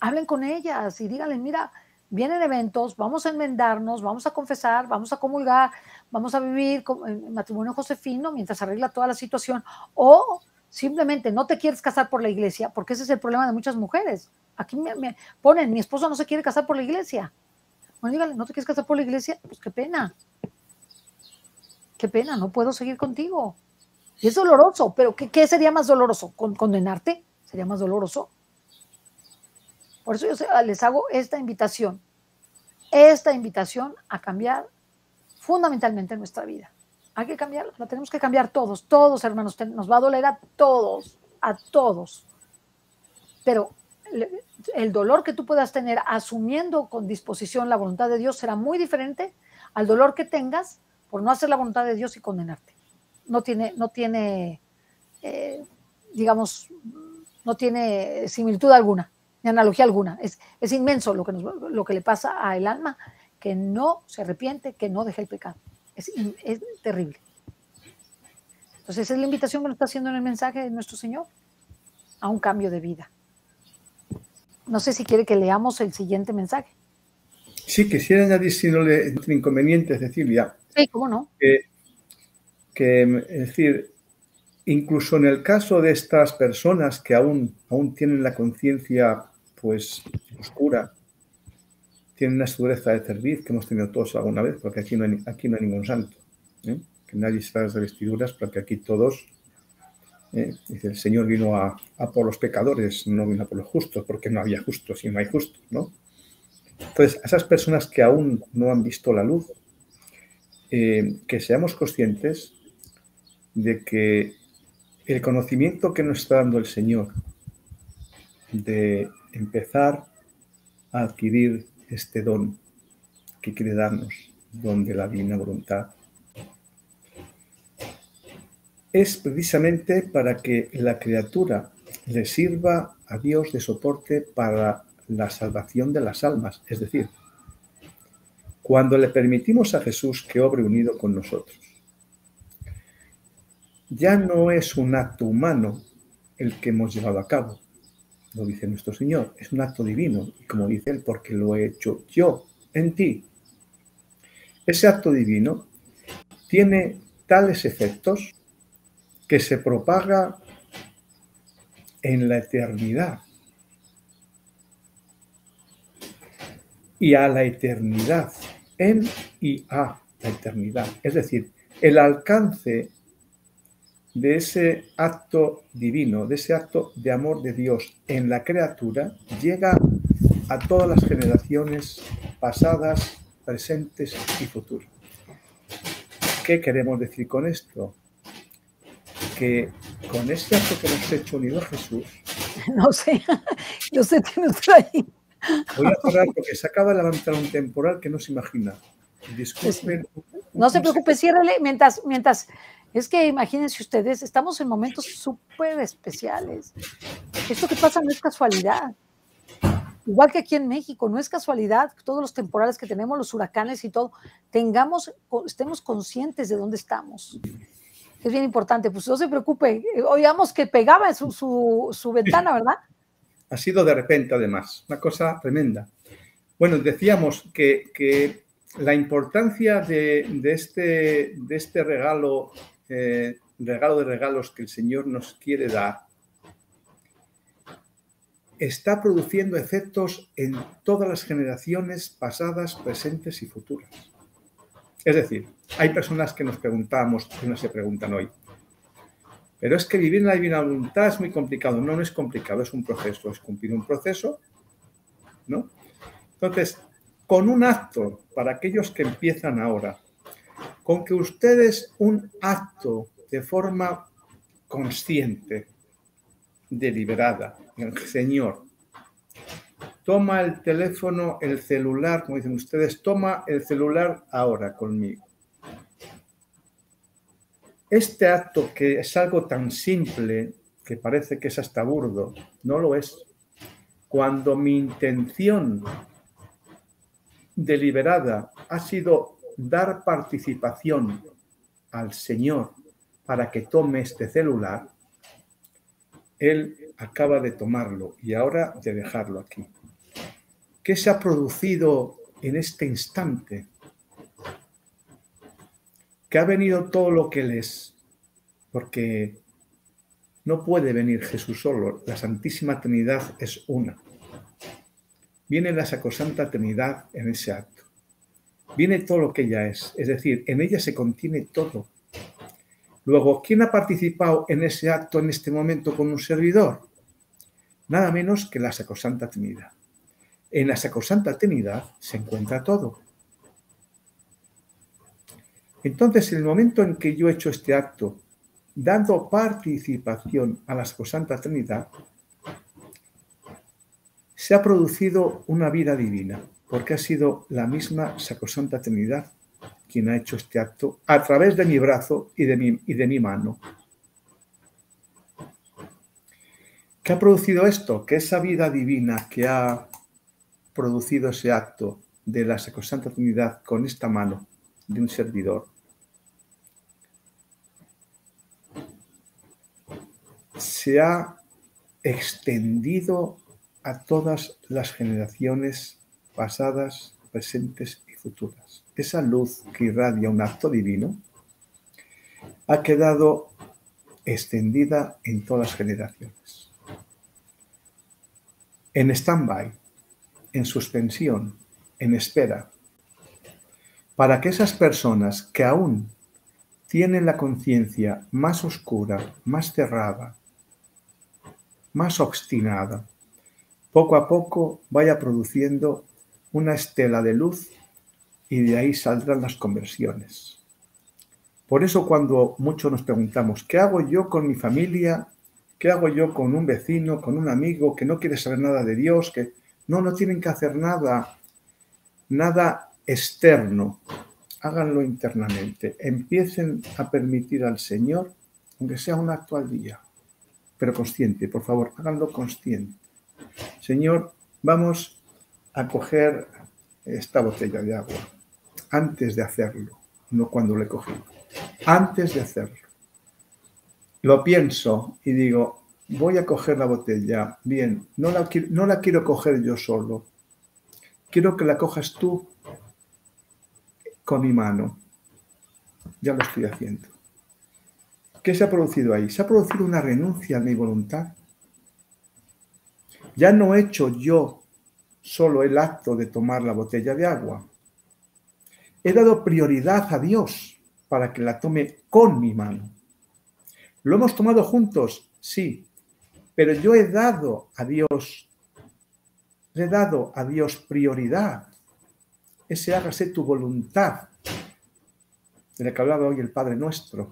hablen con ellas y díganle, mira, vienen eventos, vamos a enmendarnos, vamos a confesar, vamos a comulgar, vamos a vivir en matrimonio josefino mientras arregla toda la situación. O simplemente no te quieres casar por la iglesia, porque ese es el problema de muchas mujeres. Aquí me, ponen, mi esposo no se quiere casar por la iglesia. Bueno, ¿no te quieres casar por la iglesia? Pues qué pena. Qué pena, no puedo seguir contigo. Y es doloroso, pero ¿qué, sería más doloroso? ¿Condenarte? ¿Sería más doloroso? Por eso yo les hago esta invitación, esta invitación a cambiar fundamentalmente nuestra vida. Hay que cambiarla, la tenemos que cambiar todos, todos hermanos, nos va a doler a todos, a todos. Pero el dolor que tú puedas tener asumiendo con disposición la voluntad de Dios será muy diferente al dolor que tengas por no hacer la voluntad de Dios y condenarte. No tiene, no tiene eh, digamos, no tiene similitud alguna analogía alguna. Es, es inmenso lo que, lo que le pasa al alma que no se arrepiente, que no deja el pecado. Es, es terrible. Entonces, esa es la invitación que nos está haciendo en el mensaje de nuestro Señor a un cambio de vida. No sé si quiere que leamos el siguiente mensaje. Sí, quisiera añadir, si no le inconveniente, Cecilia. Sí, cómo no. Que, que, es decir, incluso en el caso de estas personas que aún, aún tienen la conciencia pues oscura, tiene una dureza de cerviz que hemos tenido todos alguna vez, porque aquí no hay, aquí no hay ningún santo. ¿eh? Que nadie se de vestiduras, porque aquí todos, ¿eh? dice, el Señor vino a, por los pecadores, no vino a por los justos, porque no había justos y no hay justos, ¿no? Entonces, a esas personas que aún no han visto la luz, eh, que seamos conscientes de que el conocimiento que nos está dando el Señor de empezar a adquirir este don que quiere darnos, don de la divina voluntad. Es precisamente para que la criatura le sirva a Dios de soporte para la salvación de las almas, es decir, cuando le permitimos a Jesús que obre unido con nosotros. Ya no es un acto humano el que hemos llevado a cabo, lo dice nuestro Señor, es un acto divino, y como dice Él, porque lo he hecho yo en ti. Ese acto divino tiene tales efectos que se propaga en la eternidad. Y a la eternidad, en y a la eternidad. Es decir, el alcance de ese acto divino, de ese acto de amor de Dios en la criatura, llega a todas las generaciones pasadas, presentes y futuras. ¿Qué queremos decir con esto? Que con este acto que hemos hecho unido a Jesús. <laughs> No sé, <laughs> yo sé que estoy ahí. Voy a cerrar porque se acaba de levantar un temporal que no se imagina. Disculpen. No se preocupe, ciérrele mientras, mientras es que imagínense ustedes, estamos en momentos súper especiales. Esto que pasa no es casualidad. Igual que aquí en México, no es casualidad, todos los temporales que tenemos, los huracanes y todo, tengamos, estemos conscientes de dónde estamos. Es bien importante, pues no se preocupe, oíamos que pegaba en su, ventana, ¿verdad? Ha sido de repente, además, una cosa tremenda. Bueno, decíamos que, la importancia de, este, de este regalo eh, regalo de regalos que el Señor nos quiere dar, está produciendo efectos en todas las generaciones pasadas, presentes y futuras. Es decir, hay personas que nos preguntamos, que no se preguntan hoy, pero es que vivir la divina voluntad es muy complicado. No, no es complicado, es un proceso, es cumplir un proceso, ¿no? Entonces, con un acto, para aquellos que empiezan ahora, con que ustedes un acto de forma consciente, deliberada, el Señor, toma el teléfono, el celular, como dicen ustedes, toma el celular ahora conmigo. Este acto que es algo tan simple que parece que es hasta burdo, no lo es. Cuando mi intención deliberada ha sido dar participación al Señor para que tome este celular, Él acaba de tomarlo y ahora de dejarlo aquí. ¿Qué se ha producido en este instante? Que ha venido todo lo que Él es, porque no puede venir Jesús solo, la Santísima Trinidad es una. Viene la Sacrosanta Trinidad en ese acto. Viene todo lo que ella es, es decir, en ella se contiene todo. Luego, ¿quién ha participado en ese acto en este momento con un servidor? Nada menos que la Sacrosanta Trinidad. En la Sacrosanta Trinidad se encuentra todo. Entonces, en el momento en que yo he hecho este acto, dando participación a la Sacrosanta Trinidad, se ha producido una vida divina, porque ha sido la misma Sacrosanta Trinidad quien ha hecho este acto a través de mi brazo y de mi, y de mi mano. ¿Qué ha producido esto? Que esa vida divina que ha producido ese acto de la Sacrosanta Trinidad con esta mano de un servidor, se ha extendido a todas las generaciones pasadas, presentes y futuras. Esa luz que irradia un acto divino ha quedado extendida en todas las generaciones. En stand-by, en suspensión, en espera, para que esas personas que aún tienen la conciencia más oscura, más cerrada, más obstinada, poco a poco vaya produciendo una estela de luz y de ahí saldrán las conversiones. Por eso cuando muchos nos preguntamos, ¿qué hago yo con mi familia? ¿Qué hago yo con un vecino, con un amigo que no quiere saber nada de Dios? Que no, no tienen que hacer nada, nada externo. Háganlo internamente. Empiecen a permitir al Señor, aunque sea un acto al día, pero consciente, por favor, háganlo consciente. Señor, vamos a coger esta botella de agua antes de hacerlo, no cuando lo he cogido, antes de hacerlo. Lo pienso y digo, voy a coger la botella, bien, no la, no la quiero coger yo solo, quiero que la cojas tú con mi mano. Ya lo estoy haciendo. ¿Qué se ha producido ahí? Se ha producido una renuncia a mi voluntad ya no he hecho yo solo el acto de tomar la botella de agua. He dado prioridad a Dios para que la tome con mi mano. ¿Lo hemos tomado juntos? Sí, pero yo he dado a Dios, he dado a Dios prioridad. Ese hágase tu voluntad, de la que hablaba hoy el Padre Nuestro,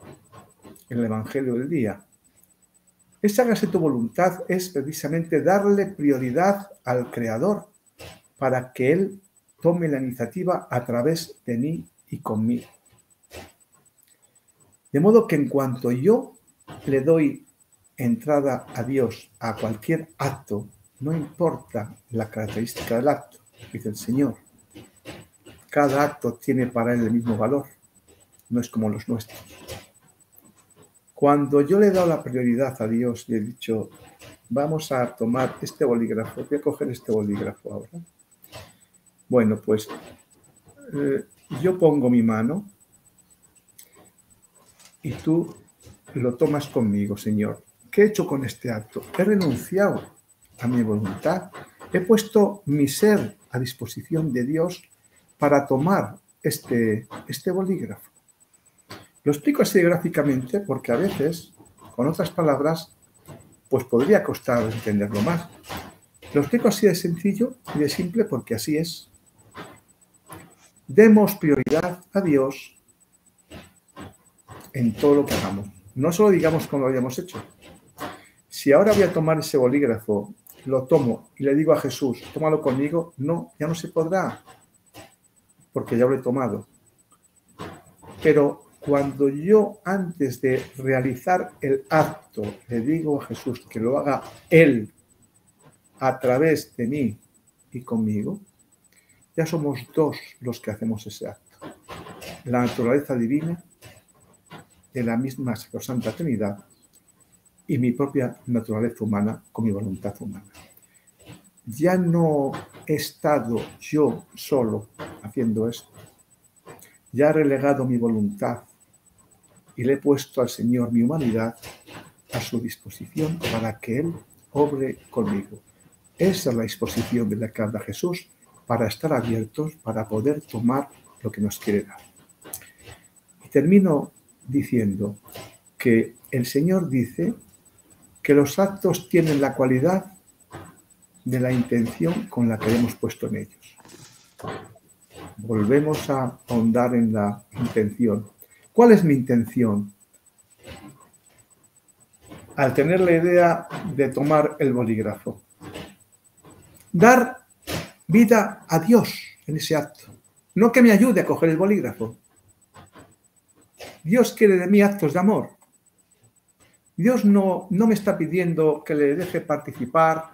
en el Evangelio del día. Esa hágase tu voluntad es precisamente darle prioridad al Creador para que Él tome la iniciativa a través de mí y conmigo. De modo que en cuanto yo le doy entrada a Dios a cualquier acto, no importa la característica del acto, dice el Señor. Cada acto tiene para Él el mismo valor, no es como los nuestros. Cuando yo le he dado la prioridad a Dios y he dicho, vamos a tomar este bolígrafo, voy a coger este bolígrafo ahora. Bueno, pues eh, yo pongo mi mano y tú lo tomas conmigo, Señor. ¿Qué he hecho con este acto? He renunciado a mi voluntad. He puesto mi ser a disposición de Dios para tomar este, este bolígrafo. Lo explico así gráficamente porque a veces, con otras palabras, pues podría costar entenderlo más. Lo explico así de sencillo y de simple porque así es. Demos prioridad a Dios en todo lo que hagamos. No solo digamos cómo lo hayamos hecho. Si ahora voy a tomar ese bolígrafo, lo tomo y le digo a Jesús, tómalo conmigo, no, ya no se podrá, porque ya lo he tomado. Pero cuando yo antes de realizar el acto le digo a Jesús que lo haga Él a través de mí y conmigo, ya somos dos los que hacemos ese acto. La naturaleza divina de la misma Santa Trinidad y mi propia naturaleza humana con mi voluntad humana. Ya no he estado yo solo haciendo esto. Ya he relegado mi voluntad y le he puesto al Señor mi humanidad a su disposición para que Él obre conmigo. Esa es la disposición de la que habla Jesús para estar abiertos, para poder tomar lo que nos quiere dar. Y termino diciendo que el Señor dice que los actos tienen la cualidad de la intención con la que hemos puesto en ellos. Volvemos a ahondar en la intención. ¿Cuál es mi intención? Al tener la idea de tomar el bolígrafo. Dar vida a Dios en ese acto. No que me ayude a coger el bolígrafo. Dios quiere de mí actos de amor. Dios no, no me está pidiendo que le deje participar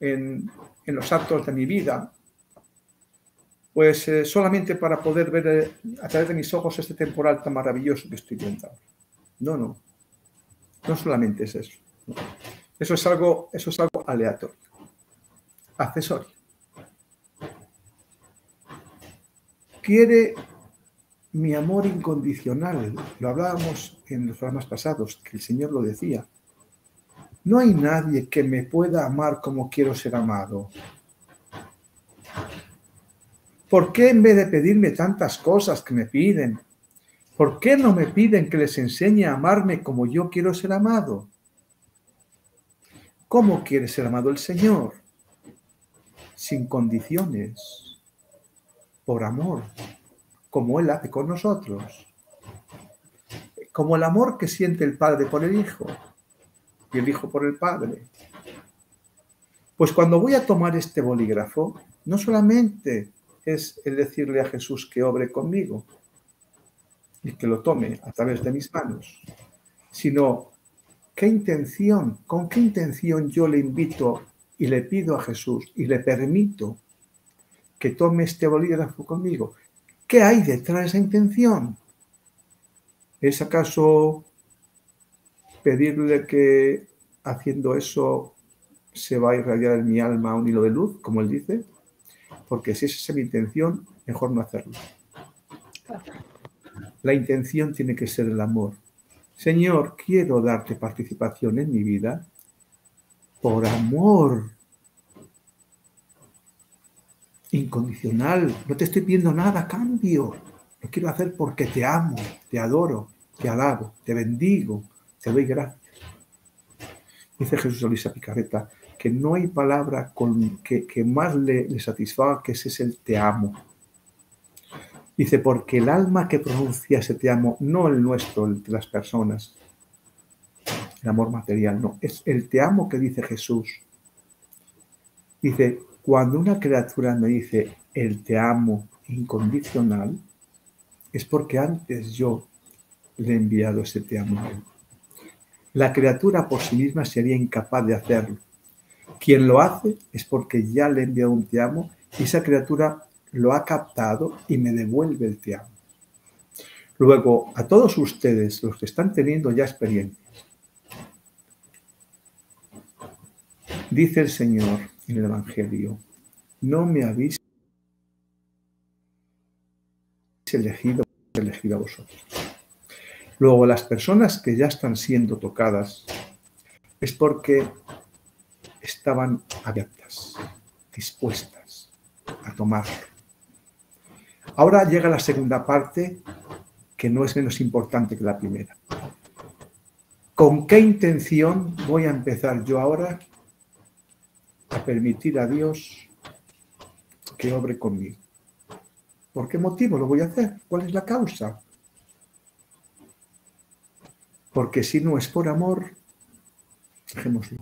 en, los actos de mi vida, pues eh, solamente para poder ver eh, a través de mis ojos este temporal tan maravilloso que estoy viendo. No, no. No solamente es eso. Eso es algo, eso es algo aleatorio, accesorio. Quiere mi amor incondicional. Lo hablábamos en los programas pasados, que el Señor lo decía. No hay nadie que me pueda amar como quiero ser amado. ¿Por qué en vez de pedirme tantas cosas que me piden, por qué no me piden que les enseñe a amarme como yo quiero ser amado? ¿Cómo quiere ser amado el Señor? Sin condiciones, por amor, como Él hace con nosotros. Como el amor que siente el Padre por el Hijo y el Hijo por el Padre. Pues cuando voy a tomar este bolígrafo, no solamente es el decirle a Jesús que obre conmigo y que lo tome a través de mis manos, sino qué intención, con qué intención yo le invito y le pido a Jesús y le permito que tome este bolígrafo conmigo. ¿Qué hay detrás de esa intención? ¿Es acaso pedirle que haciendo eso se va a irradiar en mi alma un hilo de luz, como él dice, porque si esa es mi intención, mejor no hacerlo. La intención tiene que ser el amor. Señor, quiero darte participación en mi vida por amor incondicional. No te estoy pidiendo nada cambio. Lo quiero hacer porque te amo, te adoro, te alabo, te bendigo, te doy gracias. Dice Jesús a Luisa Picareta que no hay palabra con, que, más le, le satisfaga que ese es el te amo. Dice, porque el alma que pronuncia ese te amo, no el nuestro, el de las personas, el amor material, no, es el te amo que dice Jesús. Dice, cuando una criatura me dice el te amo incondicional, es porque antes yo le he enviado ese te amo. La criatura por sí misma sería incapaz de hacerlo. Quien lo hace es porque ya le he enviado un te amo y esa criatura lo ha captado y me devuelve el te amo. Luego, a todos ustedes, los que están teniendo ya experiencias, dice el Señor en el Evangelio, no me habéis elegido, elegido a vosotros. Luego, las personas que ya están siendo tocadas es porque estaban abiertas, dispuestas a tomarlo. Ahora llega la segunda parte, que no es menos importante que la primera. ¿Con qué intención voy a empezar yo ahora a permitir a Dios que obre conmigo? ¿Por qué motivo lo voy a hacer? ¿Cuál es la causa? Porque si no es por amor, dejémoslo.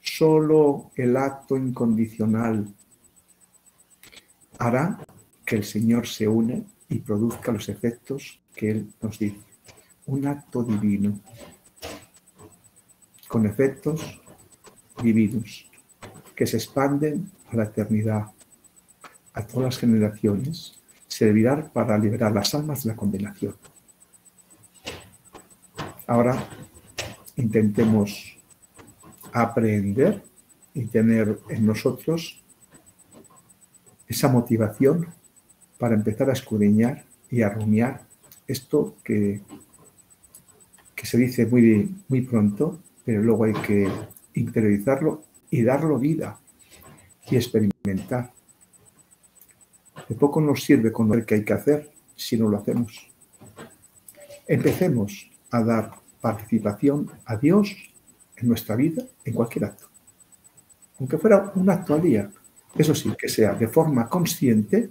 Solo el acto incondicional hará que el Señor se une y produzca los efectos que Él nos dice. Un acto divino, con efectos divinos, que se expanden a la eternidad, a todas las generaciones, servirá para liberar las almas de la condenación. Ahora intentemos aprender y tener en nosotros esa motivación para empezar a escudriñar y a rumiar esto que, que se dice muy, muy pronto, pero luego hay que interiorizarlo y darlo vida y experimentar. De poco nos sirve conocer qué hay que hacer si no lo hacemos. Empecemos a dar participación a Dios en nuestra vida, en cualquier acto. Aunque fuera un acto al día. Eso sí, que sea de forma consciente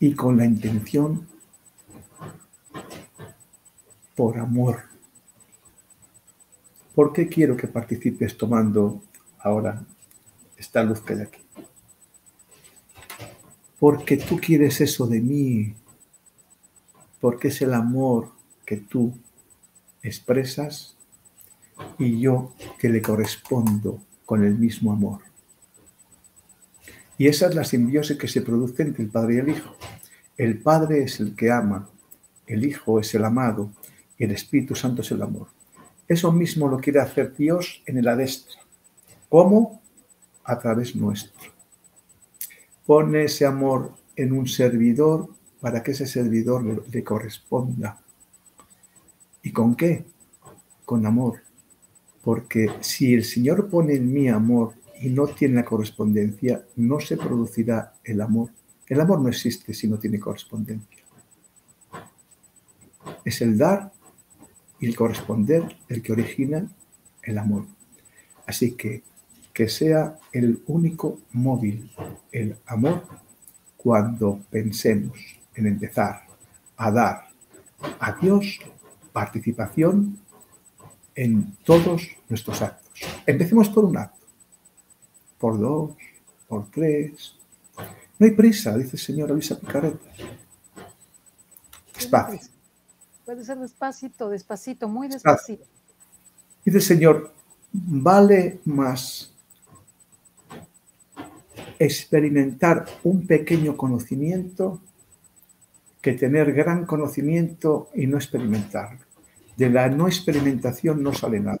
y con la intención por amor. ¿Por qué quiero que participes tomando ahora esta luz que hay aquí? Porque tú quieres eso de mí, porque es el amor que tú expresas y yo que le correspondo con el mismo amor. Y esa es la simbiosis que se produce entre el Padre y el Hijo. El Padre es el que ama, el Hijo es el amado y el Espíritu Santo es el amor. Eso mismo lo quiere hacer Dios en el adestra. ¿Cómo? A través nuestro. Pone ese amor en un servidor para que ese servidor le, corresponda. ¿Y con qué? Con amor. Porque si el Señor pone en mí amor y no tiene la correspondencia, no se producirá el amor. El amor no existe si no tiene correspondencia. Es el dar y el corresponder el que origina el amor. Así que que sea el único móvil, el amor, cuando pensemos en empezar a dar a Dios participación en todos nuestros actos. Empecemos por un acto, por dos, por tres. No hay prisa, dice el señor Luisa Picareta. Despacio. Puede ser despacito, despacito, muy despacito. Dice el Señor, vale más experimentar un pequeño conocimiento que tener gran conocimiento y no experimentarlo. De la no experimentación no sale nada.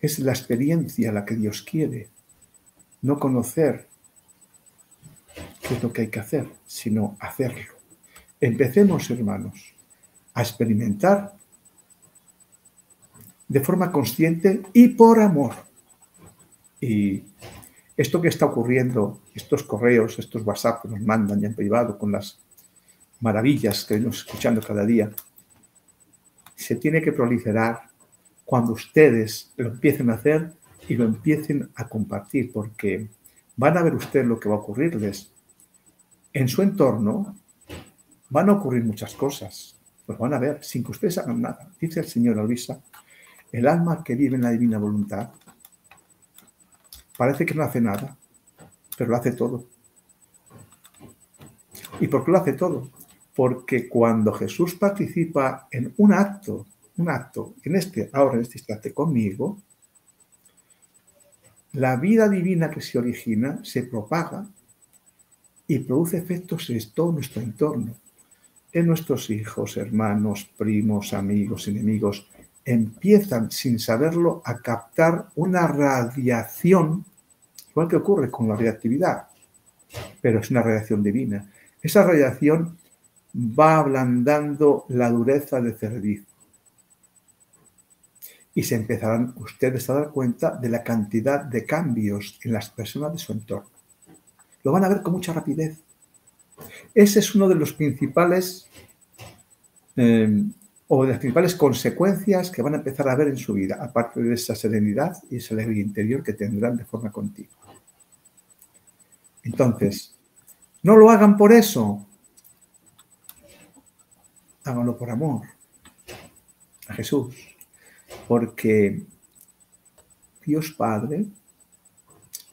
Es la experiencia la que Dios quiere, no conocer qué es lo que hay que hacer, sino hacerlo. Empecemos, hermanos, a experimentar de forma consciente y por amor. Y esto que está ocurriendo, estos correos, estos WhatsApp que nos mandan ya en privado con las maravillas que venimos escuchando cada día, se tiene que proliferar cuando ustedes lo empiecen a hacer y lo empiecen a compartir, porque van a ver ustedes lo que va a ocurrirles. En su entorno van a ocurrir muchas cosas, pues van a ver sin que ustedes hagan nada. Dice el Señor Alvisa, el alma que vive en la divina voluntad Parece que no hace nada, pero lo hace todo. ¿Y por qué lo hace todo? Porque cuando Jesús participa en un acto, un acto, en este, ahora en este instante conmigo, la vida divina que se origina se propaga y produce efectos en todo nuestro entorno, en nuestros hijos, hermanos, primos, amigos, enemigos, empiezan sin saberlo a captar una radiación, igual que ocurre con la reactividad, pero es una radiación divina. Esa radiación va ablandando la dureza de cerviz. Y se empezarán ustedes a dar cuenta de la cantidad de cambios en las personas de su entorno. Lo van a ver con mucha rapidez. Ese es uno de los principales eh, o de las principales consecuencias que van a empezar a ver en su vida, aparte de esa serenidad y esa alegría interior que tendrán de forma continua. Entonces, no lo hagan por eso, háganlo por amor a Jesús, porque Dios Padre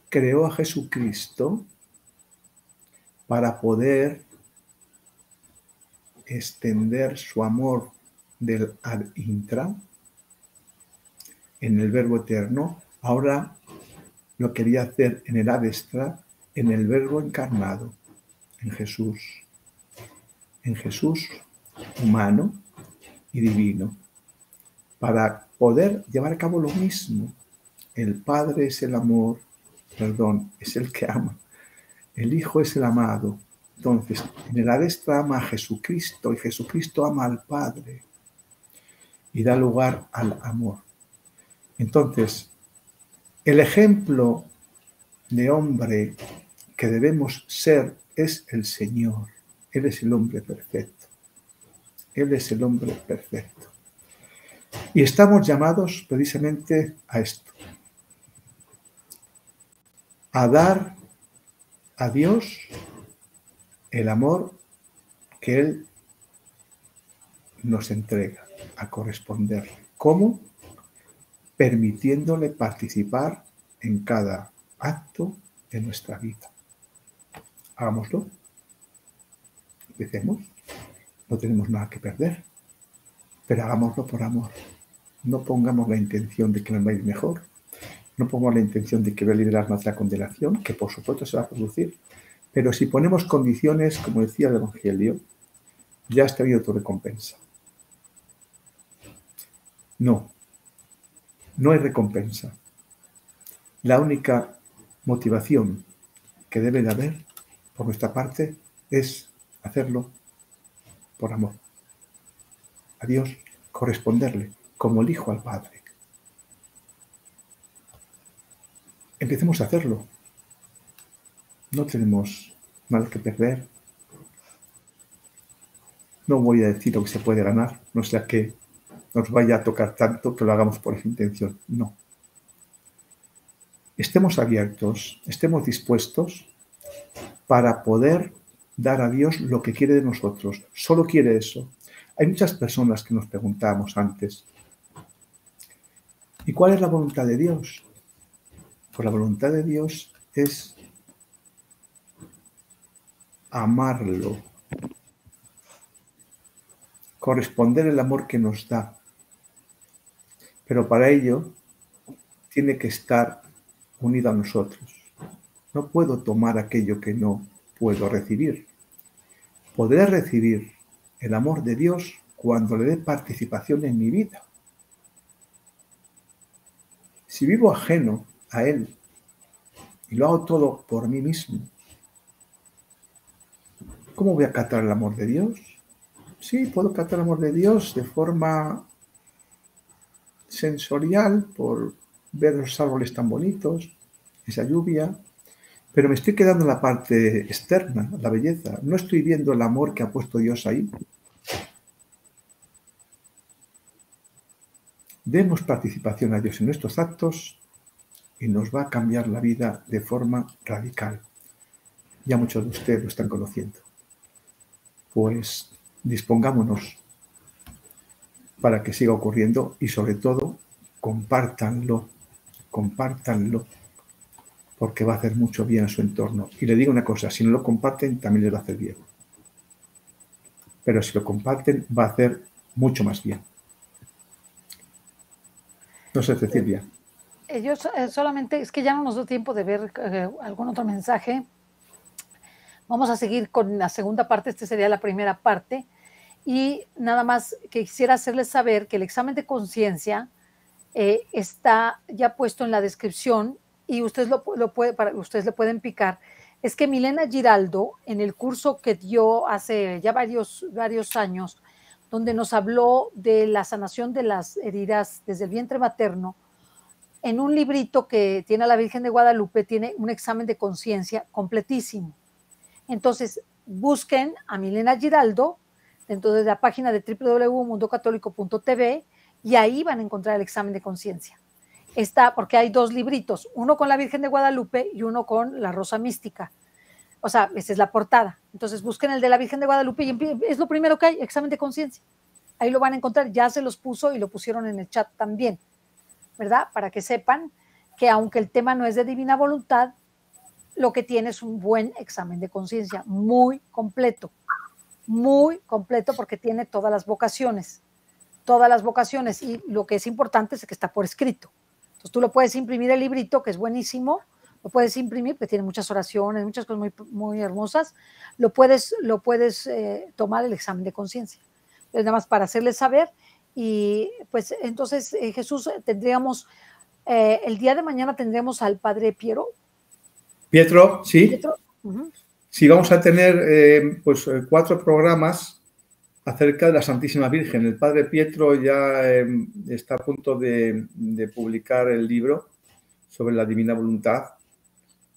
creó a Jesucristo para poder extender su amor del ad intra en el verbo eterno, ahora lo quería hacer en el ad extra, en el verbo encarnado, en Jesús. En Jesús humano y divino para poder llevar a cabo lo mismo. El Padre es el amor, perdón, es el que ama. El Hijo es el amado. Entonces, en el Adestra ama a Jesucristo y Jesucristo ama al Padre y da lugar al amor. Entonces, el ejemplo de hombre que debemos ser es el Señor. Él es el hombre perfecto. Él es el hombre perfecto. Y estamos llamados precisamente a esto. A dar a Dios el amor que Él nos entrega, a corresponderle. ¿Cómo? Permitiéndole participar en cada acto de nuestra vida. Hagámoslo. Empecemos. No tenemos nada que perder, pero hagámoslo por amor. No pongamos la intención de que nos va a ir mejor. No pongamos la intención de que voy a liberarnos de la condenación, que por supuesto se va a producir. Pero si ponemos condiciones, como decía el Evangelio, ya has tenido tu recompensa. No, no hay recompensa. La única motivación que debe de haber por nuestra parte es hacerlo por amor. A Dios, corresponderle como el Hijo al Padre. Empecemos a hacerlo. No tenemos nada que perder. No voy a decir lo que se puede ganar, no sea que nos vaya a tocar tanto que lo hagamos por esa intención. No. Estemos abiertos, estemos dispuestos para poder dar a Dios lo que quiere de nosotros. Solo quiere eso. Hay muchas personas que nos preguntábamos antes, ¿y cuál es la voluntad de Dios? Pues la voluntad de Dios es amarlo, corresponder el amor que nos da. Pero para ello tiene que estar unido a nosotros. No puedo tomar aquello que no puedo recibir. Podré recibir el amor de Dios cuando le dé participación en mi vida. Si vivo ajeno a Él y lo hago todo por mí mismo, ¿cómo voy a catar el amor de Dios? Sí, puedo catar el amor de Dios de forma sensorial, por ver los árboles tan bonitos, esa lluvia, pero me estoy quedando en la parte externa, la belleza. No estoy viendo el amor que ha puesto Dios ahí. Demos participación a Dios en nuestros actos y nos va a cambiar la vida de forma radical. Ya muchos de ustedes lo están conociendo. Pues dispongámonos para que siga ocurriendo y sobre todo compártanlo, compártanlo porque va a hacer mucho bien a su entorno. Y le digo una cosa, si no lo comparten, también les va a hacer bien. Pero si lo comparten, va a hacer mucho más bien. No sé, Cecilia. Eh, yo eh, solamente, es que ya no nos dio tiempo de ver eh, algún otro mensaje. Vamos a seguir con la segunda parte, esta sería la primera parte. Y nada más que quisiera hacerles saber que el examen de conciencia está ya puesto en la descripción y ustedes lo, para, ustedes pueden picar, es que Milena Giraldo, en el curso que dio hace ya varios, varios años, donde nos habló de la sanación de las heridas desde el vientre materno, en un librito que tiene a la Virgen de Guadalupe, tiene un examen de conciencia completísimo. Entonces, busquen a Milena Giraldo dentro de la página de www.mundocatólico.tv y ahí van a encontrar el examen de conciencia está, porque hay dos libritos, uno con la Virgen de Guadalupe y uno con la Rosa Mística. O sea, esa es la portada. Entonces busquen el de la Virgen de Guadalupe y es lo primero que hay, examen de conciencia. Ahí lo van a encontrar, ya se los puso y lo pusieron en el chat también, ¿verdad? Para que sepan que aunque el tema no es de divina voluntad, lo que tiene es un buen examen de conciencia, muy completo, muy completo porque tiene todas las vocaciones, todas las vocaciones y lo que es importante es que está por escrito. Entonces tú lo puedes imprimir el librito, que es buenísimo, lo puedes imprimir, porque tiene muchas oraciones, muchas cosas muy, muy hermosas, lo puedes, lo puedes eh, tomar el examen de conciencia. nada más para hacerles saber. Y pues entonces, eh, Jesús, tendríamos, eh, el día de mañana tendremos al Padre Piero. Pietro, sí. Sí, vamos a tener eh, pues cuatro programas acerca de la Santísima Virgen. El Padre Pietro ya está a punto de, publicar el libro sobre la Divina Voluntad.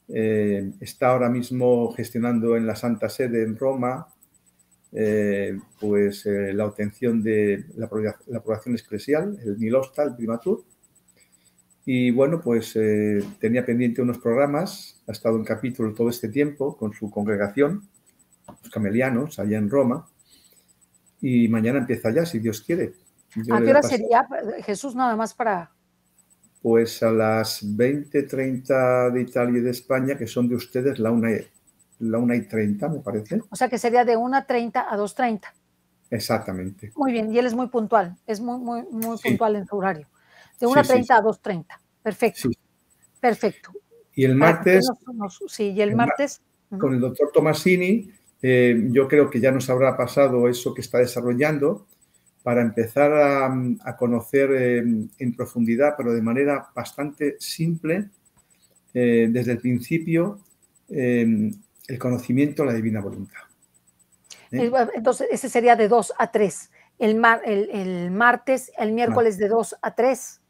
está ahora mismo gestionando en la Santa Sede en Roma eh, pues eh, la obtención de la, aprobación eclesial, el Nilosta, el primatur. Y bueno, pues eh, tenía pendiente unos programas, ha estado en capítulo todo este tiempo con su congregación, los camelianos, allá en Roma. Y mañana empieza ya, si Dios quiere. ¿A qué hora sería, Jesús, nada más para...? Pues a las 20.30 de Italia y de España, que son de ustedes la una la 1 y 30, me parece. O sea que sería de 1.30 a 2.30. Exactamente. Muy bien, y él es muy puntual, es muy, muy, muy puntual en su horario. De 1.30 a 2.30. Perfecto. Perfecto. Y el martes. sí, y el, martes. Con el doctor Tomasini, eh, yo creo que ya nos habrá pasado eso que está desarrollando para empezar a, conocer eh, en profundidad, pero de manera bastante simple, eh, desde el principio, el conocimiento la divina voluntad. ¿Eh? Entonces, ese sería de 2 a 3. El, el, martes, el miércoles de 2 a 3.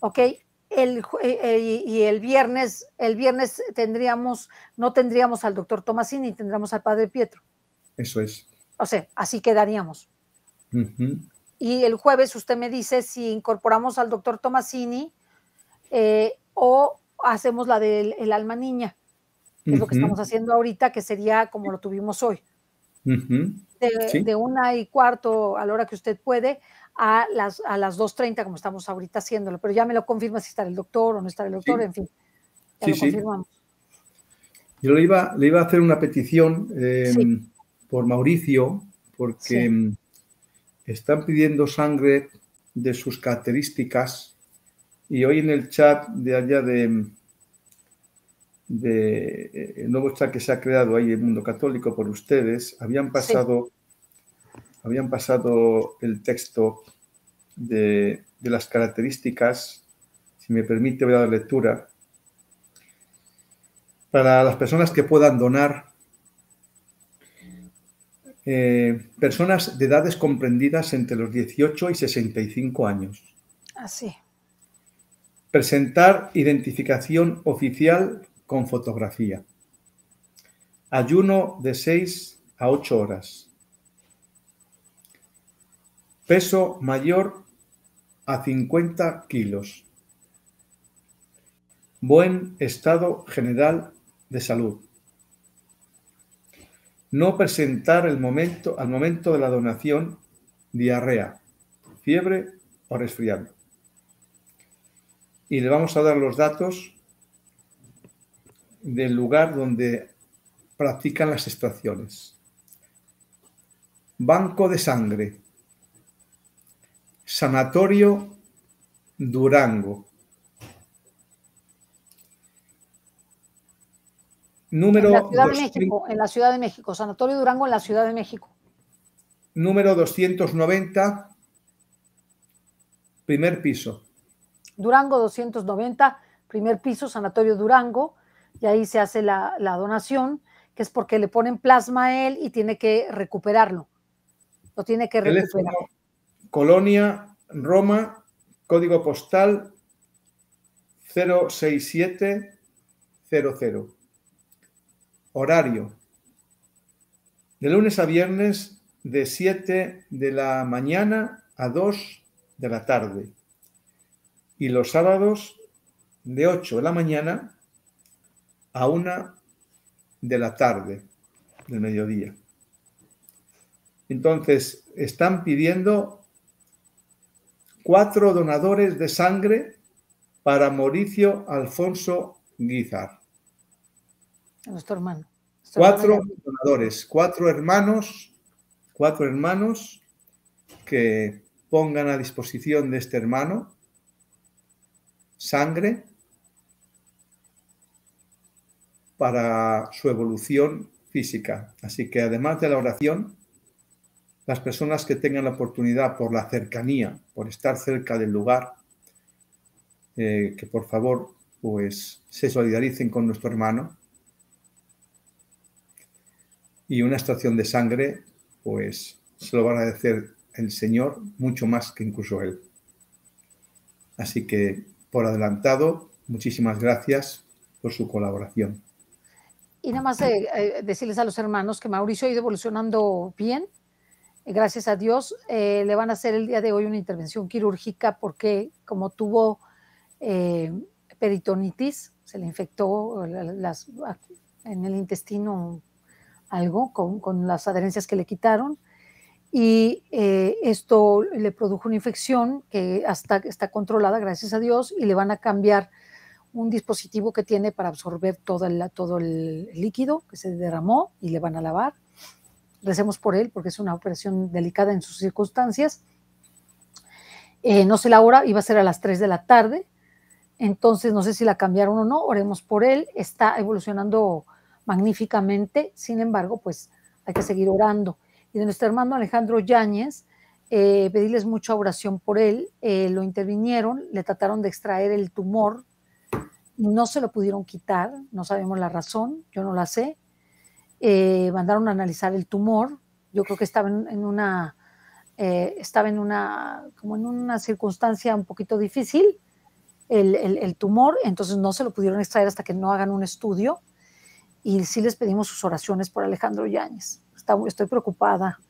Ok. El, eh, y el viernes, el viernes tendríamos, no tendríamos al doctor Tomasini, tendríamos al padre Pietro. Eso es. O sea, así quedaríamos. Y el jueves usted me dice si incorporamos al doctor Tomasini eh, o hacemos la del alma niña es lo que estamos haciendo ahorita, que sería como lo tuvimos hoy. de, una y cuarto a la hora que usted puede a las, a las 2.30 como estamos ahorita haciéndolo, pero ya me lo confirma si está el doctor o no está el doctor, en fin, ya lo confirmamos. Yo le iba, le iba a hacer una petición em, por Mauricio, porque em, están pidiendo sangre de sus características y hoy en el chat de allá de, de eh, el nuevo chat que se ha creado ahí en el mundo católico por ustedes, habían pasado, habían pasado el texto de, las características, si me permite voy a dar lectura, para las personas que puedan donar, eh, personas de edades comprendidas entre los 18 y 65 años. Así. Presentar identificación oficial con fotografía. Ayuno de 6 a 8 horas. Peso mayor a 50 kilos. Buen estado general de salud. No presentar el momento, al momento de la donación diarrea, fiebre o resfriado. Y le vamos a dar los datos del lugar donde practican las extracciones. Banco de sangre. Sanatorio Durango. Número en la Ciudad de México, en la Ciudad de México, Sanatorio Durango en la Ciudad de México. Número 290, primer piso. Durango 290, primer piso, Sanatorio Durango y ahí se hace la, donación, que es porque le ponen plasma a él y tiene que recuperarlo. Lo tiene que recuperar. Colonia, Roma, código postal 06700. Horario. De lunes a viernes de 7 de la mañana a 2 de la tarde. Y los sábados de 8 de la mañana a una de la tarde, del mediodía. Entonces, están pidiendo cuatro donadores de sangre para Mauricio Alfonso Guizar. Nuestro hermano. cuatro donadores, cuatro hermanos, cuatro hermanos que pongan a disposición de este hermano sangre para su evolución física. Así que además de la oración, las personas que tengan la oportunidad por la cercanía, por estar cerca del lugar, eh, que por favor pues se solidaricen con nuestro hermano. Y una estación de sangre, pues se lo va a agradecer el Señor mucho más que incluso Él. Así que, por adelantado, muchísimas gracias por su colaboración. Y nada más eh, decirles a los hermanos que Mauricio ha ido evolucionando bien, gracias a Dios. Eh, le van a hacer el día de hoy una intervención quirúrgica porque como tuvo eh, peritonitis, se le infectó en el intestino algo con, con, las adherencias que le quitaron y eh, esto le produjo una infección que hasta está controlada, gracias a Dios, y le van a cambiar un dispositivo que tiene para absorber todo el, todo el líquido que se derramó y le van a lavar. Recemos por él porque es una operación delicada en sus circunstancias. Eh, no sé la hora, iba a ser a las 3 de la tarde, entonces no sé si la cambiaron o no, oremos por él, está evolucionando magníficamente, sin embargo, pues hay que seguir orando y de nuestro hermano Alejandro Yáñez, eh, pedirles mucha oración por él. Eh, lo intervinieron, le trataron de extraer el tumor, no se lo pudieron quitar, no sabemos la razón, yo no la sé. Eh, mandaron a analizar el tumor, yo creo que estaba en, una, estaba en una, como en una circunstancia un poquito difícil el, el tumor, entonces no se lo pudieron extraer hasta que no hagan un estudio. Y sí les pedimos sus oraciones por Alejandro Yáñez estoy preocupada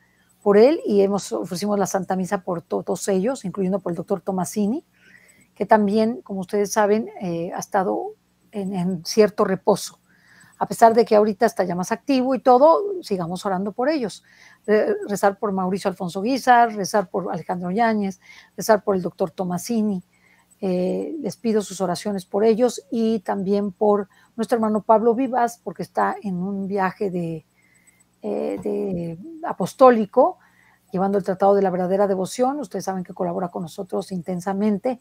por él y hemos ofrecimos la Santa Misa por todos ellos, incluyendo por el doctor Tomasini, que también, como ustedes saben, eh, ha estado en, cierto reposo. A pesar de que ahorita está ya más activo y todo, sigamos orando por ellos. rezar por Mauricio Alfonso Guizar, rezar por Alejandro Yáñez, rezar por el doctor Tomasini. Eh, les pido sus oraciones por ellos y también por nuestro hermano Pablo Vivas, porque está en un viaje de, eh, de apostólico, llevando el Tratado de la Verdadera Devoción. Ustedes saben que colabora con nosotros intensamente,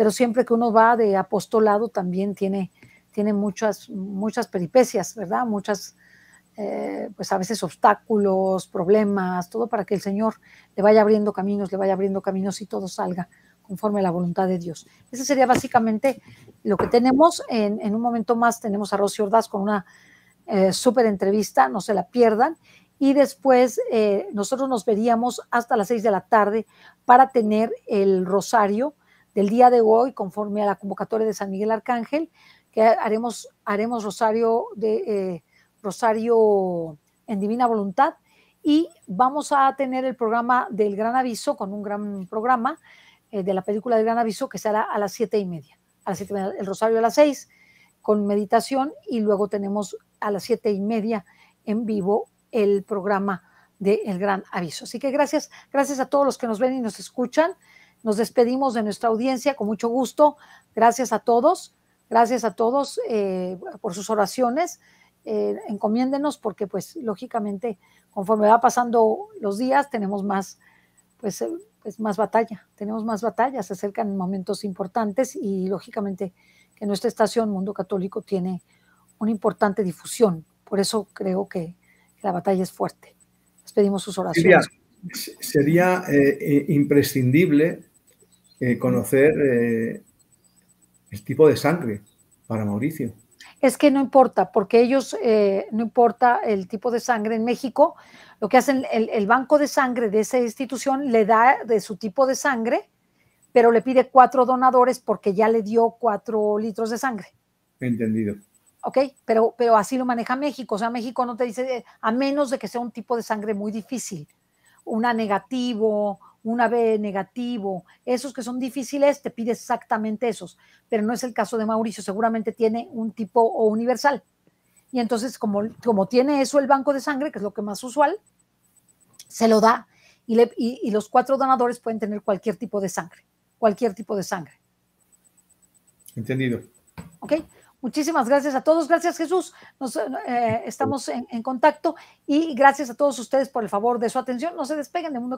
pero siempre que uno va de apostolado también tiene, tiene muchas, muchas peripecias, ¿verdad? Muchas, eh, pues a veces obstáculos, problemas, todo para que el Señor le vaya abriendo caminos, le vaya abriendo caminos y todo salga conforme a la voluntad de Dios. Ese sería básicamente lo que tenemos. En, un momento más tenemos a Rosy Ordaz con una eh, súper entrevista, no se la pierdan. Y después eh, nosotros nos veríamos hasta las seis de la tarde para tener el rosario del día de hoy, conforme a la convocatoria de San Miguel Arcángel, que haremos, haremos rosario, de, eh, rosario en divina voluntad. Y vamos a tener el programa del Gran Aviso, con un gran programa de la película del Gran Aviso, que será a las siete y media. A las siete el rosario a las seis, con meditación, y luego tenemos a las siete y media en vivo el programa de El Gran Aviso. Así que gracias, gracias a todos los que nos ven y nos escuchan. Nos despedimos de nuestra audiencia con mucho gusto. Gracias a todos, gracias a todos eh, por sus oraciones. Eh, encomiéndenos porque, pues, lógicamente, conforme va pasando los días, tenemos más, pues, eh, pues, más batalla, tenemos más batallas, se acercan momentos importantes y, lógicamente, que nuestra estación Mundo Católico tiene una importante difusión. Por eso creo que la batalla es fuerte. Les pedimos sus oraciones. Sería, eh, eh, imprescindible eh, conocer el tipo de sangre para Mauricio. Es que no importa, porque ellos, no importa el tipo de sangre en México, lo que hacen, el, el, banco de sangre de esa institución le da de su tipo de sangre, pero le pide cuatro donadores porque ya le dio cuatro litros de sangre. Entendido. ¿ok? Pero, pero así lo maneja México. O sea, México no te dice, eh, a menos de que sea un tipo de sangre muy difícil, una negativo, una B negativo, esos que son difíciles, te pide exactamente esos, pero no es el caso de Mauricio, seguramente tiene un tipo o universal. Y entonces, como, como tiene eso el banco de sangre, que es lo que más usual, se lo da y, le, y los cuatro donadores pueden tener cualquier tipo de sangre, cualquier tipo de sangre. Entendido. ¿Ok? Muchísimas gracias a todos. Gracias, Jesús. Nos, eh, estamos en, en, contacto y gracias a todos ustedes por el favor de su atención. No se despeguen de Mundo